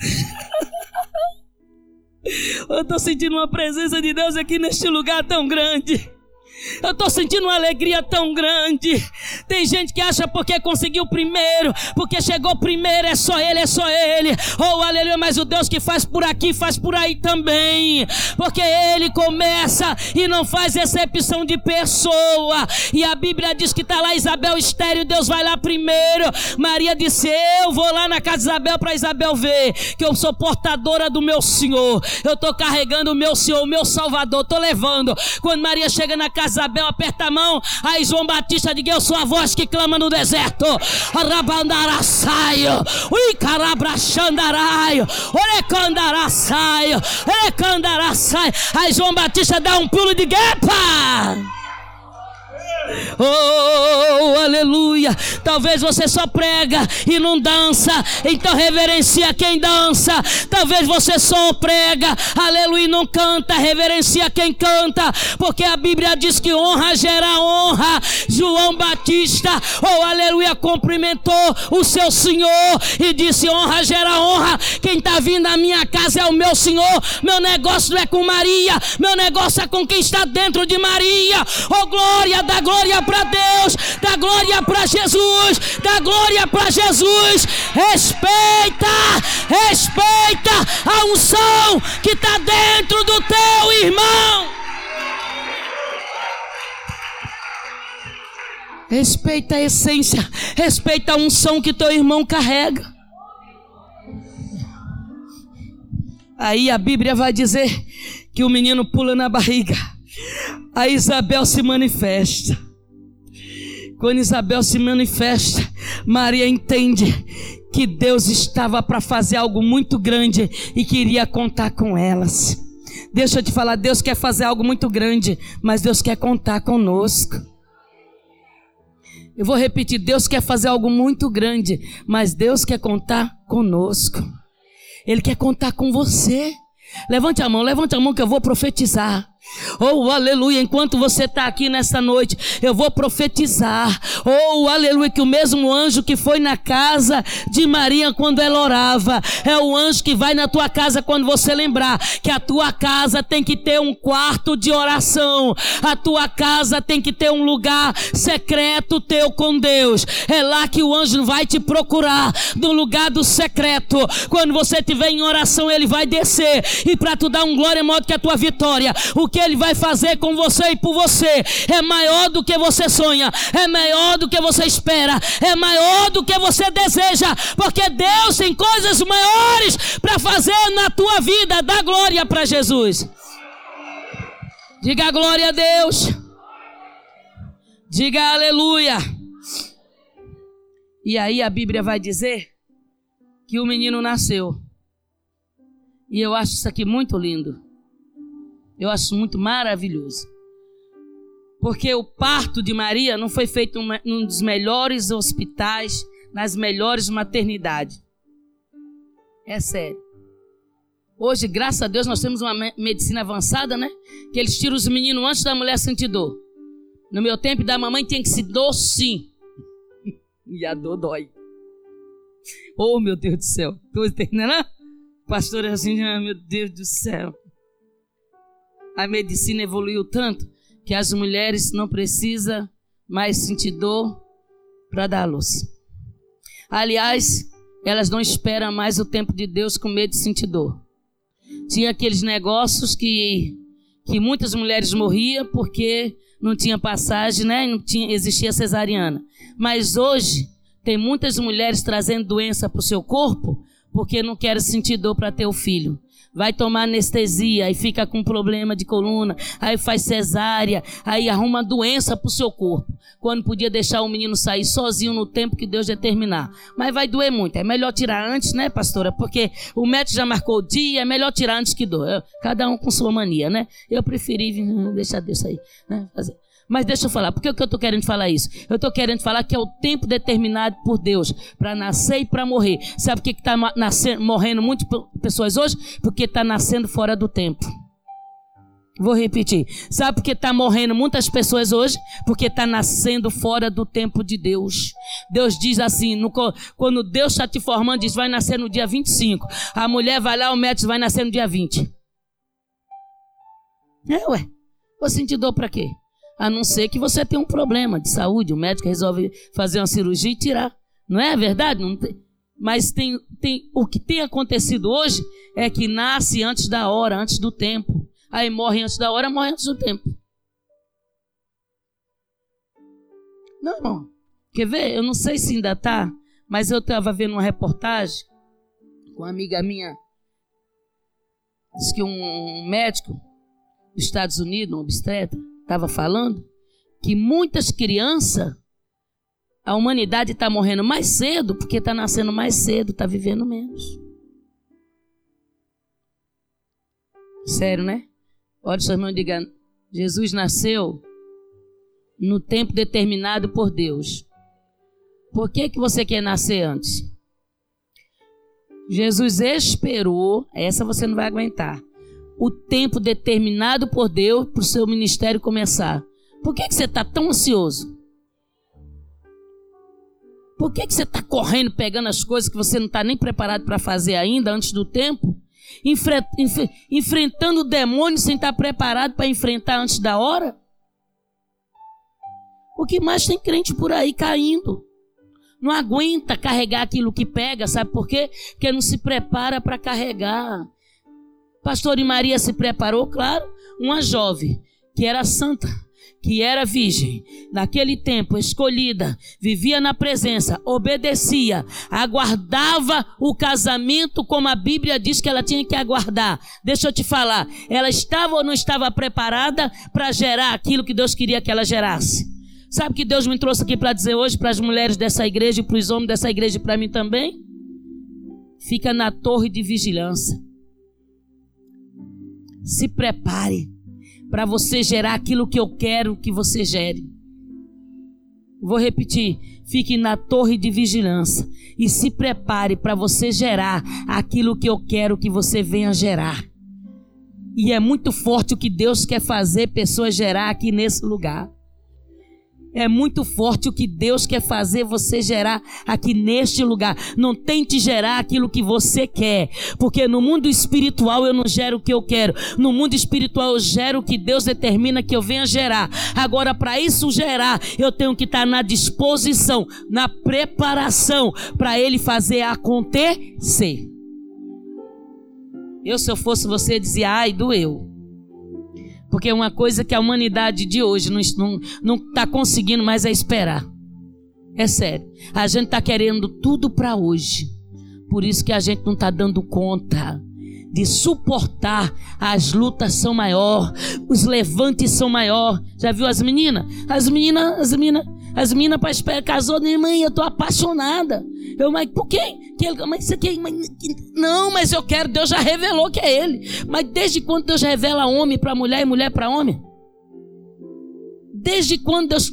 Eu estou sentindo uma presença de Deus aqui neste lugar tão grande. Eu estou sentindo uma alegria tão grande. Tem gente que acha porque conseguiu primeiro, porque chegou primeiro, é só ele, é só ele. Oh, aleluia, mas o Deus que faz por aqui, faz por aí também. Porque ele começa e não faz exceção de pessoa. E a Bíblia diz que está lá Isabel estéreo, Deus vai lá primeiro. Maria disse: Eu vou lá na casa de Isabel para Isabel ver que eu sou portadora do meu Senhor. Eu estou carregando o meu Senhor, o meu Salvador, estou levando. Quando Maria chega na casa Isabel aperta a mão. Aí João Batista diga: Eu sou a voz que clama no deserto. Arabandaraçaio. Ui, carabrachandaraio. Orecandaraçaio. Orecandaraçaio. Aí João Batista dá um pulo de guepa. Oh, aleluia. Talvez você só prega e não dança, então reverencia quem dança. Talvez você só prega, aleluia, e não canta, reverencia quem canta, porque a Bíblia diz que honra gera honra. João Batista, oh, aleluia, cumprimentou o seu Senhor e disse: honra gera honra. Quem está vindo à minha casa é o meu Senhor. Meu negócio não é com Maria, meu negócio é com quem está dentro de Maria. Oh, glória da glória glória para Deus, dá glória para Jesus, dá glória para Jesus. Respeita, respeita a unção que está dentro do teu irmão. Respeita a essência, respeita a unção que teu irmão carrega. Aí a Bíblia vai dizer que o menino pula na barriga. A Isabel se manifesta. Quando Isabel se manifesta, Maria entende que Deus estava para fazer algo muito grande e queria contar com elas. Deixa eu te falar, Deus quer fazer algo muito grande, mas Deus quer contar conosco. Eu vou repetir, Deus quer fazer algo muito grande, mas Deus quer contar conosco. Ele quer contar com você. Levante a mão, levante a mão que eu vou profetizar. Oh, aleluia, enquanto você está aqui nessa noite, eu vou profetizar. Oh, aleluia, que o mesmo anjo que foi na casa de Maria quando ela orava, é o anjo que vai na tua casa quando você lembrar que a tua casa tem que ter um quarto de oração, a tua casa tem que ter um lugar secreto teu com Deus. É lá que o anjo vai te procurar, no lugar do secreto. Quando você estiver em oração, ele vai descer e para tu dar um glória modo que a tua vitória. O que Ele vai fazer com você e por você é maior do que você sonha, é maior do que você espera, é maior do que você deseja, porque Deus tem coisas maiores para fazer na tua vida. Dá glória para Jesus. Diga glória a Deus. Diga aleluia. E aí a Bíblia vai dizer que o menino nasceu. E eu acho isso aqui muito lindo. Eu acho muito maravilhoso. Porque o parto de Maria não foi feito num dos melhores hospitais, nas melhores maternidades. É sério. Hoje, graças a Deus, nós temos uma medicina avançada, né? Que eles tiram os meninos antes da mulher sentir dor. No meu tempo, da mamãe tinha que se dor sim. e a dor dói. Oh, meu Deus do céu. Tu entendendo, né? Pastor assim, ah, meu Deus do céu a medicina evoluiu tanto que as mulheres não precisam mais sentir dor para dar luz. Aliás, elas não esperam mais o tempo de Deus com medo de sentir dor. Tinha aqueles negócios que, que muitas mulheres morriam porque não tinha passagem, né? Não tinha, existia cesariana. Mas hoje tem muitas mulheres trazendo doença para o seu corpo porque não querem sentir dor para ter o filho vai tomar anestesia, aí fica com problema de coluna, aí faz cesárea, aí arruma doença para o seu corpo. Quando podia deixar o menino sair sozinho no tempo que Deus determinar. Mas vai doer muito. É melhor tirar antes, né, pastora? Porque o médico já marcou o dia, é melhor tirar antes que doer. Cada um com sua mania, né? Eu preferi deixar Deus sair, né? Fazer. Mas deixa eu falar, por que, eu estou querendo falar isso? Eu estou querendo falar que é o tempo determinado por Deus para nascer e para morrer. Sabe por que está morrendo muitas pessoas hoje? Porque está nascendo fora do tempo. Vou repetir. Sabe por que está morrendo muitas pessoas hoje? Porque está nascendo fora do tempo de Deus. Deus diz assim: no, quando Deus está te formando, diz vai nascer no dia 25. A mulher vai lá, o médico vai nascer no dia 20. É, ué. Vou sentir dor para quê? A não ser que você tenha um problema de saúde, o médico resolve fazer uma cirurgia e tirar. Não é verdade? Não tem. Mas tem, tem, o que tem acontecido hoje é que nasce antes da hora, antes do tempo. Aí morre antes da hora, morre antes do tempo. Não, irmão. Quer ver? Eu não sei se ainda tá, mas eu estava vendo uma reportagem com uma amiga minha. Diz que um médico dos Estados Unidos, um obstetra, estava falando que muitas crianças, a humanidade está morrendo mais cedo porque está nascendo mais cedo, está vivendo menos. Sério, né? Olha seu irmão diga: Jesus nasceu no tempo determinado por Deus. Por que, que você quer nascer antes? Jesus esperou, essa você não vai aguentar, o tempo determinado por Deus para o seu ministério começar. Por que, que você está tão ansioso? Por que, que você está correndo, pegando as coisas que você não está nem preparado para fazer ainda antes do tempo? enfre, enfre, enfrentando o demônio sem estar preparado para enfrentar antes da hora? O que mais tem crente por aí caindo? Não aguenta carregar aquilo que pega, sabe por quê? Porque não se prepara para carregar. Pastor e Maria se preparou, claro, uma jovem que era santa, que era virgem, naquele tempo escolhida, vivia na presença, obedecia, aguardava o casamento como a Bíblia diz que ela tinha que aguardar. Deixa eu te falar, ela estava ou não estava preparada para gerar aquilo que Deus queria que ela gerasse? Sabe que Deus me trouxe aqui para dizer hoje para as mulheres dessa igreja e para os homens dessa igreja e para mim também? Fica na torre de vigilância. Se prepare para você gerar aquilo que eu quero que você gere. Vou repetir: fique na torre de vigilância e se prepare para você gerar aquilo que eu quero que você venha gerar. E é muito forte o que Deus quer fazer pessoas gerar aqui nesse lugar. É muito forte o que Deus quer fazer você gerar aqui neste lugar. Não tente gerar aquilo que você quer, porque no mundo espiritual eu não gero o que eu quero. No mundo espiritual eu gero o que Deus determina que eu venha gerar. Agora, para isso gerar, eu tenho que estar na disposição, na preparação para Ele fazer acontecer. Eu, se eu fosse você, dizia: ai, doeu. Porque é uma coisa que a humanidade de hoje não está não, não conseguindo mais é esperar. É sério. A gente está querendo tudo para hoje. Por isso que a gente não está dando conta de suportar. As lutas são maior, os levantes são maior. Já viu as meninas? As meninas, as meninas, as meninas casou, minha mãe, eu tô apaixonada. Eu, mas por quê? Que, mas você quer? Mas, não, mas eu quero. Deus já revelou que é ele. Mas desde quando Deus revela homem para mulher e mulher para homem? Desde quando Deus.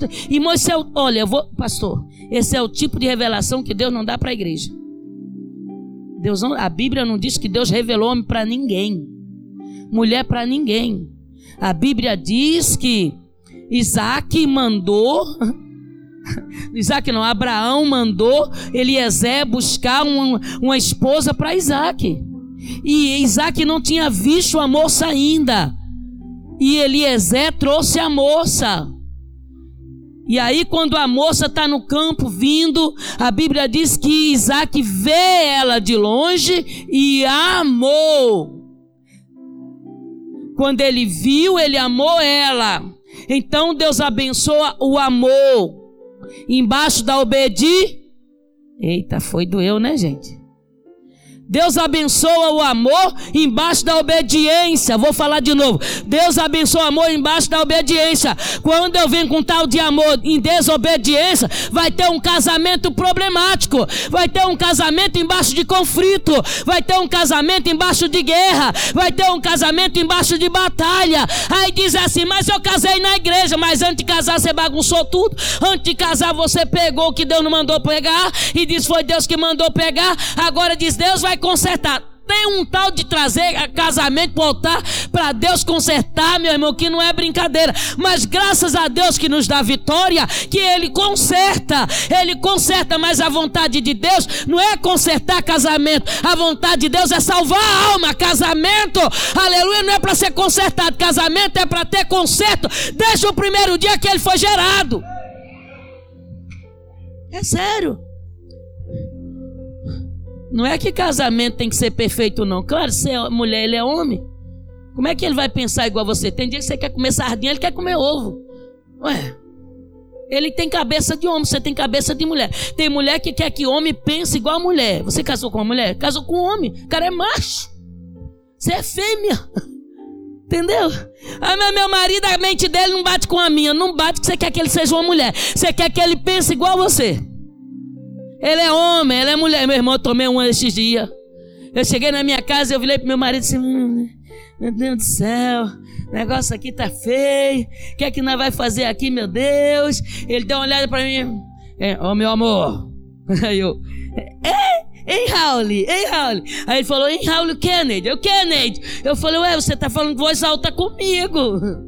É o, olha, eu vou, pastor, esse é o tipo de revelação que Deus não dá para a igreja. Deus não, a Bíblia não diz que Deus revelou homem para ninguém, mulher para ninguém. A Bíblia diz que Isaac mandou Isaac não, Abraão mandou Eliezer buscar uma, uma esposa para Isaac. E Isaac não tinha visto a moça ainda. E Eliezer trouxe a moça. E aí, quando a moça está no campo vindo, a Bíblia diz que Isaac vê ela de longe e amou. Quando ele viu, ele amou ela. Então Deus abençoa o amor embaixo da obedi. Eita, foi doeu, né, gente? Deus abençoa o amor embaixo da obediência. Vou falar de novo. Deus abençoa o amor embaixo da obediência. Quando eu venho com tal de amor em desobediência, vai ter um casamento problemático. Vai ter um casamento embaixo de conflito. Vai ter um casamento embaixo de guerra. Vai ter um casamento embaixo de batalha. Aí diz assim: Mas eu casei na igreja. Mas antes de casar, você bagunçou tudo. Antes de casar, você pegou o que Deus não mandou pegar. E diz: Foi Deus que mandou pegar. Agora diz: Deus vai consertar. tem um tal de trazer casamento para altar para Deus consertar, meu irmão, que não é brincadeira. Mas graças a Deus que nos dá vitória, que Ele conserta. Ele conserta, mas a vontade de Deus não é consertar casamento. A vontade de Deus é salvar a alma. Casamento, aleluia, não é para ser consertado. Casamento é para ter conserto desde o primeiro dia que ele foi gerado. É sério. Não é que casamento tem que ser perfeito, não. Claro, se é mulher, ele é homem. Como é que ele vai pensar igual você? Tem dia que você quer comer sardinha, ele quer comer ovo. Ué. Ele tem cabeça de homem, você tem cabeça de mulher. Tem mulher que quer que homem pense igual a mulher. Você casou com uma mulher? Casou com um homem. O cara é macho. Você é fêmea. Entendeu? Ah, meu marido, a mente dele não bate com a minha. Não bate que você quer que ele seja uma mulher. Você quer que ele pense igual a você. Ele é homem, ela é mulher. Meu irmão, eu tomei uma esses dias. Eu cheguei na minha casa eu virei pro meu marido e hum, Meu Deus do céu, o negócio aqui tá feio. O que é que nós vai fazer aqui, meu Deus? Ele deu uma olhada para mim. É, ô oh, meu amor. Aí eu. É, Hein, Raul? Hein, Raul? Aí ele falou, hein, Raul Kennedy? Eu, Kennedy. Eu falei, ué, você tá falando voz alta comigo.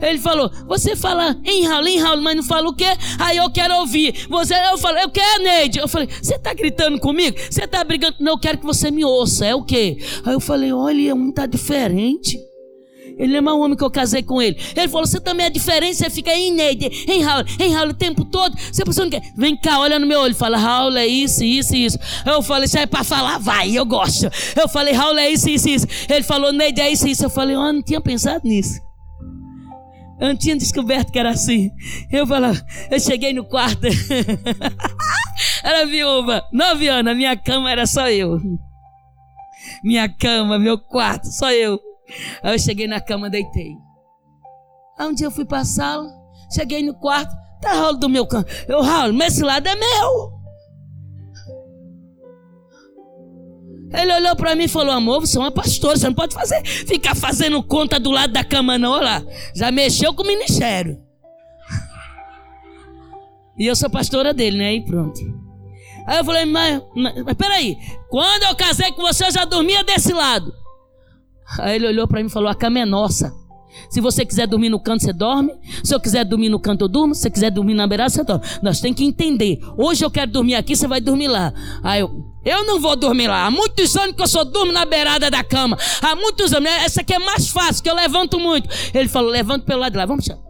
Ele falou, você fala em Raul, em Raul, mas não fala o quê? Aí eu quero ouvir. Você, eu falei, eu quero, Neide. Eu falei, você tá gritando comigo? Você tá brigando? Não, eu quero que você me ouça. É o quê? Aí eu falei, olha, um tá diferente. Ele é mau homem que eu casei com ele. Ele falou: Você também é diferente, você fica em Neide, em Raul, em Raul o tempo todo. Você pensando que. Vem cá, olha no meu olho. Fala: Raul é isso, isso, isso. Eu falei: Isso é para falar, vai, eu gosto. Eu falei: Raul é isso, isso, isso. Ele falou: Neide é isso, isso. Eu falei: Eu não tinha pensado nisso. Eu não tinha descoberto que era assim. Eu falei: Eu cheguei no quarto. era viúva, nove anos. A minha cama era só eu. Minha cama, meu quarto, só eu. Aí eu cheguei na cama, deitei. Aí um dia eu fui para a sala, cheguei no quarto, tá rolo do meu canto. Eu, Raul, mas esse lado é meu. Ele olhou para mim e falou: Amor, você é uma pastora, você não pode fazer, ficar fazendo conta do lado da cama, não. Olha lá, já mexeu com o ministério. E eu sou pastora dele, né? E pronto. Aí eu falei: Mas, mas, mas peraí, quando eu casei com você, eu já dormia desse lado. Aí ele olhou para mim e falou: A cama é nossa. Se você quiser dormir no canto, você dorme. Se eu quiser dormir no canto, eu durmo. Se você quiser dormir na beirada, você dorme. Nós temos que entender. Hoje eu quero dormir aqui, você vai dormir lá. Aí eu, eu não vou dormir lá. Há muitos anos que eu só durmo na beirada da cama. Há muitos anos. Essa aqui é mais fácil, que eu levanto muito. Ele falou: levanta pelo lado de lá. Vamos puxar.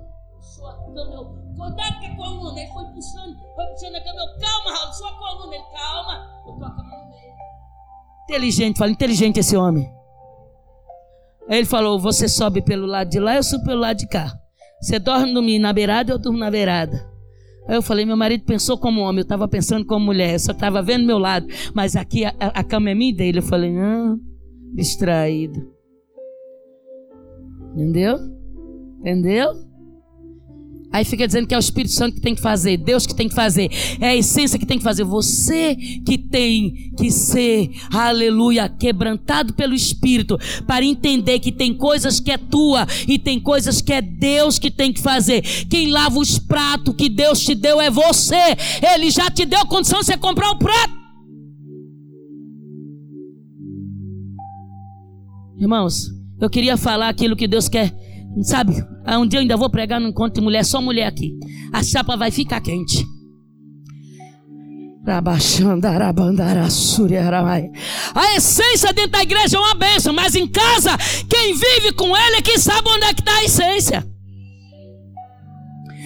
Cuidado com a coluna. Ele foi puxando, foi puxando a cama. Eu, calma, Raul, sua coluna. Ele, calma. Eu tô a cama no meio. Inteligente, fala, inteligente esse homem. Aí ele falou: Você sobe pelo lado de lá, eu subo pelo lado de cá. Você dorme na beirada, eu durmo na beirada. Aí eu falei: Meu marido pensou como homem, eu estava pensando como mulher, eu só estava vendo meu lado, mas aqui a, a, cama é minha dele. Eu falei: Não, distraído. Entendeu? Entendeu? Aí fica dizendo que é o Espírito Santo que tem que fazer, Deus que tem que fazer, é a essência que tem que fazer. Você que tem que ser, aleluia, quebrantado pelo Espírito, para entender que tem coisas que é tua e tem coisas que é Deus que tem que fazer. Quem lava os pratos que Deus te deu é você. Ele já te deu condição de você comprar o prato. Irmãos, eu queria falar aquilo que Deus quer Sabe, um dia eu ainda vou pregar no encontro de mulher, só mulher aqui. A chapa vai ficar quente. A essência dentro da igreja é uma bênção, mas em casa, quem vive com ele é que sabe onde é que está a essência.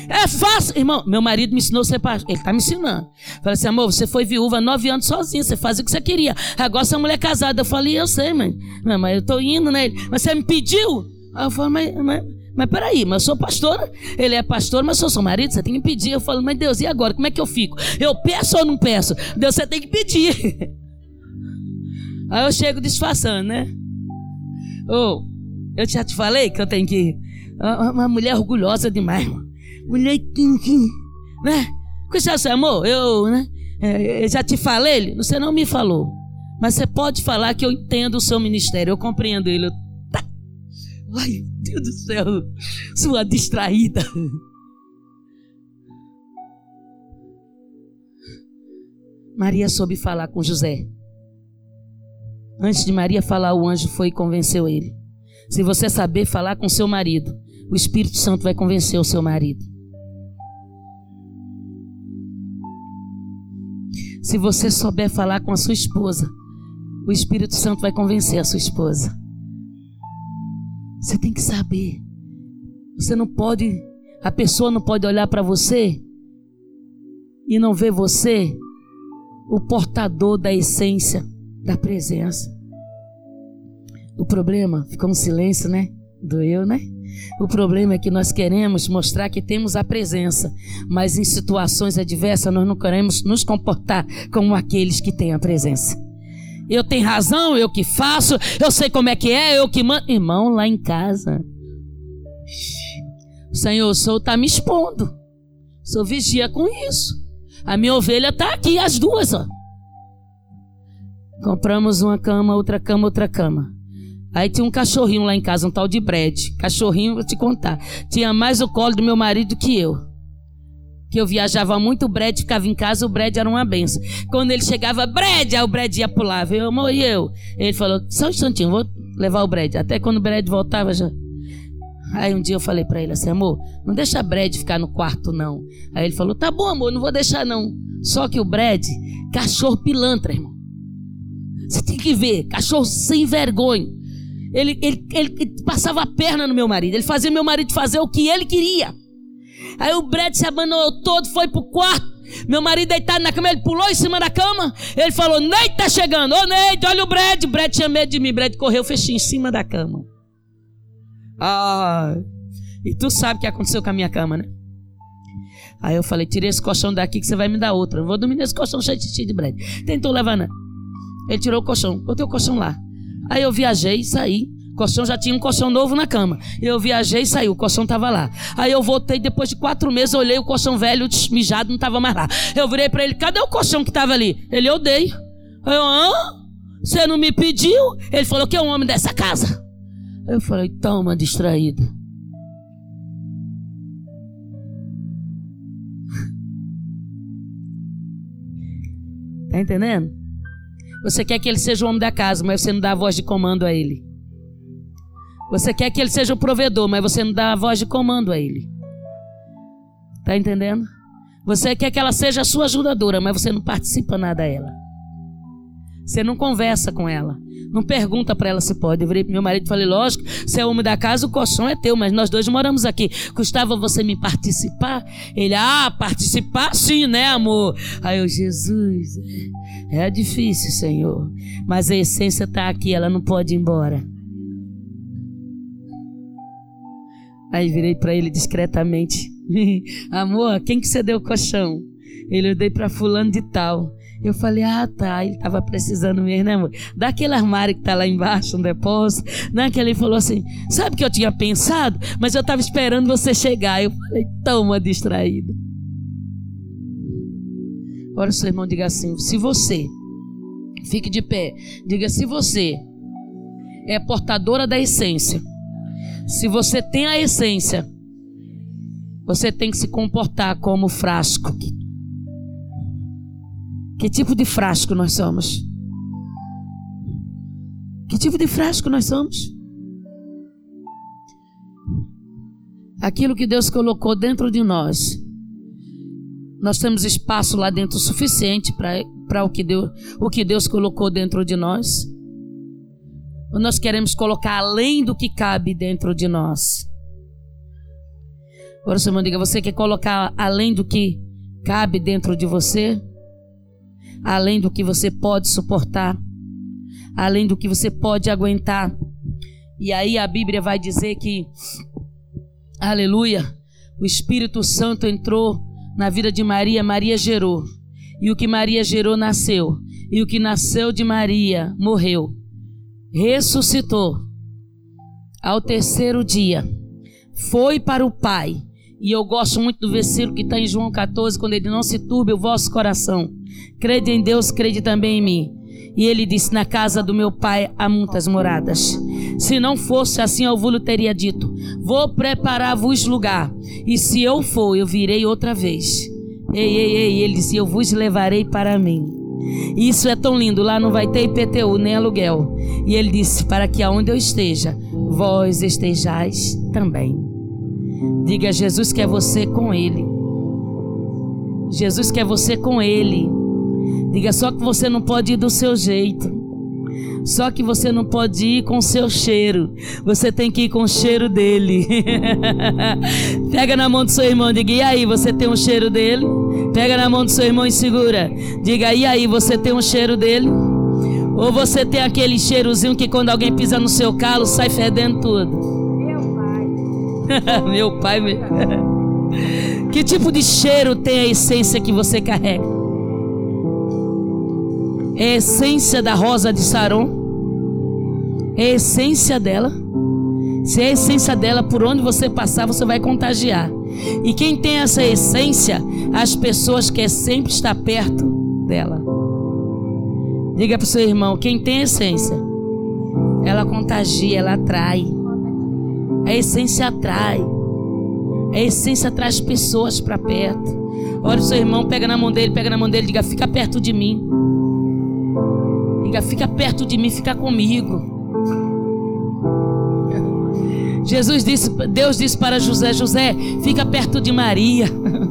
É fácil, irmão. Meu marido me ensinou a ser pastor. Ele está me ensinando. Falei assim, amor, você foi viúva nove anos sozinho, você fazia o que você queria. Agora você é mulher casada. Eu falei, eu sei, mãe. Não, mas eu estou indo, né? Mas você me pediu? Aí eu falo, mas, mas, mas peraí, mas eu sou pastora. Ele é pastor, mas eu sou seu marido, você tem que pedir. Eu falo, mas Deus, e agora? Como é que eu fico? Eu peço ou não peço? Deus, você tem que pedir. Aí eu chego disfarçando, né? Ou, oh, eu já te falei que eu tenho que. Uma mulher orgulhosa demais, mano. Mulher que. Né? Cuidado, assim, amor, eu, né? É, eu já te falei, você não me falou. Mas você pode falar que eu entendo o seu ministério, eu compreendo ele. Eu Ai, Deus do céu, sua distraída. Maria soube falar com José. Antes de Maria falar, o anjo foi e convenceu ele. Se você saber falar com seu marido, o Espírito Santo vai convencer o seu marido. Se você souber falar com a sua esposa, o Espírito Santo vai convencer a sua esposa. Você tem que saber. Você não pode, a pessoa não pode olhar para você e não ver você o portador da essência da presença. O problema, ficou um silêncio, né? Doeu, né? O problema é que nós queremos mostrar que temos a presença, mas em situações adversas nós não queremos nos comportar como aqueles que têm a presença. Eu tenho razão, eu que faço, eu sei como é que é, eu que mando. Irmão, lá em casa, o Senhor, o Senhor está me expondo. O Senhor vigia com isso. A minha ovelha está aqui, as duas, ó. Compramos uma cama, outra cama, outra cama. Aí tinha um cachorrinho lá em casa, um tal de Brad. Cachorrinho, vou te contar. Tinha mais o colo do meu marido que eu. Que eu viajava muito, o Brad ficava em casa, o Brad era uma benção. Quando ele chegava, Brad, aí o Brad ia pular. Eu, amor, e eu? Ele falou, só um instantinho, vou levar o Brad. Até quando o Brad voltava já. Aí um dia eu falei para ele assim, amor, não deixa Brad ficar no quarto, não. Aí ele falou, tá bom, amor, não vou deixar, não. Só que o Brad, cachorro pilantra, irmão. Você tem que ver, cachorro sem vergonha. Ele, ele, ele, passava a perna no meu marido. Ele fazia meu marido fazer o que ele queria. Aí o Brad se abandonou todo, foi pro quarto. Meu marido deitado na cama, ele pulou em cima da cama. Ele falou: Neide tá chegando. Ô Neide, olha o Brad. O Brad tinha medo de mim. O Brad correu, fechou em cima da cama. Ah, e tu sabe o que aconteceu com a minha cama, né? Aí eu falei: Tira esse colchão daqui que você vai me dar outra. Eu vou dormir nesse colchão cheio de, de Brad. Tentou levar, né? Ele tirou o colchão, botei o colchão lá. Aí eu viajei, saí. Colchão já tinha um colchão novo na cama. Eu viajei e saí, o colchão estava lá. Aí eu voltei, depois de quatro meses, olhei o colchão velho, mijado, não estava mais lá. Eu virei para ele, cadê o colchão que estava ali? Ele, eu dei. Eu, hã? Você não me pediu? Ele falou, que é o homem dessa casa? Eu falei, toma, distraído. Tá entendendo? Você quer que ele seja o homem da casa, mas você não dá a voz de comando a ele. Você quer que ele seja o provedor, mas você não dá a voz de comando a ele. Tá entendendo? Você quer que ela seja a sua ajudadora, mas você não participa nada a ela. Você não conversa com ela. Não pergunta para ela se pode. Eu virei pro meu marido e falei: lógico, você é homem da casa, o colchão é teu, mas nós dois moramos aqui. Custava você me participar? Ele, ah, participar sim, né, amor? Aí eu, Jesus, é difícil, Senhor. Mas a essência está aqui, ela não pode ir embora. Aí virei para ele discretamente: Amor, quem que você deu o colchão? Ele eu dei para fulano de tal. Eu falei, ah, tá, ele estava precisando mesmo, né, amor? Daquele armário que está lá embaixo, um depósito. Né, ele falou assim: sabe o que eu tinha pensado? Mas eu estava esperando você chegar. Eu falei, toma distraído. Agora seu irmão diga assim: se você, fique de pé, diga se você é portadora da essência, se você tem a essência, você tem que se comportar como frasco que tipo de frasco nós somos? Que tipo de frasco nós somos? Aquilo que Deus colocou dentro de nós. Nós temos espaço lá dentro suficiente para o, que Deus, o que Deus colocou dentro de nós? Ou nós queremos colocar além do que cabe dentro de nós? Agora, seu irmão, diga: você quer colocar além do que cabe dentro de você? além do que você pode suportar, além do que você pode aguentar. E aí a Bíblia vai dizer que, aleluia, o Espírito Santo entrou na vida de Maria, Maria gerou. E o que Maria gerou nasceu. E o que nasceu de Maria morreu. Ressuscitou. Ao terceiro dia, foi para o Pai. E eu gosto muito do versículo que está em João 14, quando ele não se turbe o vosso coração. Crede em Deus, crede também em mim. E ele disse: Na casa do meu pai há muitas moradas. Se não fosse assim, eu vos teria dito: Vou preparar-vos lugar. E se eu for, eu virei outra vez. Ei, ei, ei. Ele disse: Eu vos levarei para mim. E isso é tão lindo, lá não vai ter IPTU nem aluguel. E ele disse: Para que aonde eu esteja, vós estejais também. Diga: Jesus quer você com Ele. Jesus quer você com Ele. Diga só que você não pode ir do seu jeito. Só que você não pode ir com o seu cheiro. Você tem que ir com o cheiro dele. Pega na mão do seu irmão, diga: E aí, você tem um cheiro dele? Pega na mão do seu irmão e segura. Diga: E aí, você tem um cheiro dele? Ou você tem aquele cheirozinho que quando alguém pisa no seu calo sai fedendo tudo? Meu pai. Meu pai. que tipo de cheiro tem a essência que você carrega? É a essência da rosa de Saron? É a essência dela? Se é a essência dela, por onde você passar, você vai contagiar. E quem tem essa essência, as pessoas querem sempre estar perto dela. Diga para o seu irmão: quem tem essência, ela contagia, ela atrai. A essência atrai. A essência traz pessoas para perto. Olha o seu irmão, pega na mão dele, pega na mão dele, diga: fica perto de mim. Diga: fica perto de mim, fica comigo. Jesus disse, Deus disse para José: José, fica perto de Maria.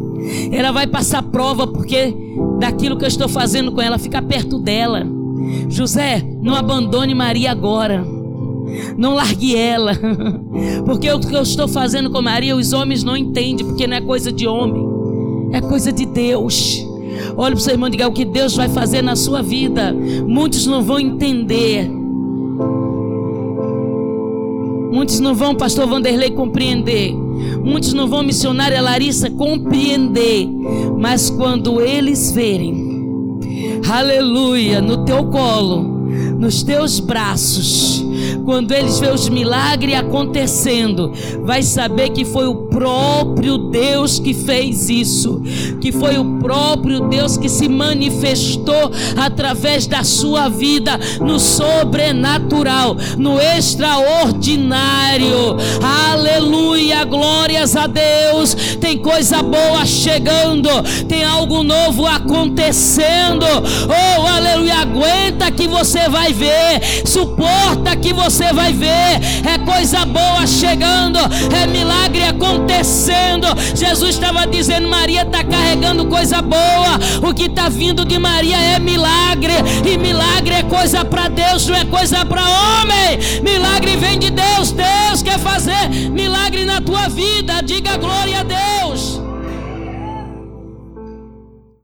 Ela vai passar prova porque daquilo que eu estou fazendo com ela, fica perto dela. José, não abandone Maria agora. Não largue ela. Porque o que eu estou fazendo com Maria, os homens não entendem, porque não é coisa de homem, é coisa de Deus. Olha para o seu irmão e diga o que Deus vai fazer na sua vida. Muitos não vão entender. Muitos não vão, pastor Vanderlei, compreender. Muitos não vão, missionária Larissa, compreender. Mas quando eles verem, aleluia, no teu colo, nos teus braços, quando eles vê os milagres acontecendo, vai saber que foi o próprio Deus que fez isso, que foi o próprio Deus que se manifestou através da sua vida no sobrenatural, no extraordinário. Aleluia, glórias a Deus. Tem coisa boa chegando, tem algo novo acontecendo. Oh, aleluia, aguenta que você vai ver, suporta que você vai ver. É coisa boa chegando, é milagre acontecendo. Jesus estava dizendo: Maria está carregando coisa boa. O que está vindo de Maria é milagre, e milagre é coisa para Deus, não é coisa para homem. Milagre vem de Deus. Deus quer fazer milagre na tua vida. Diga glória a Deus.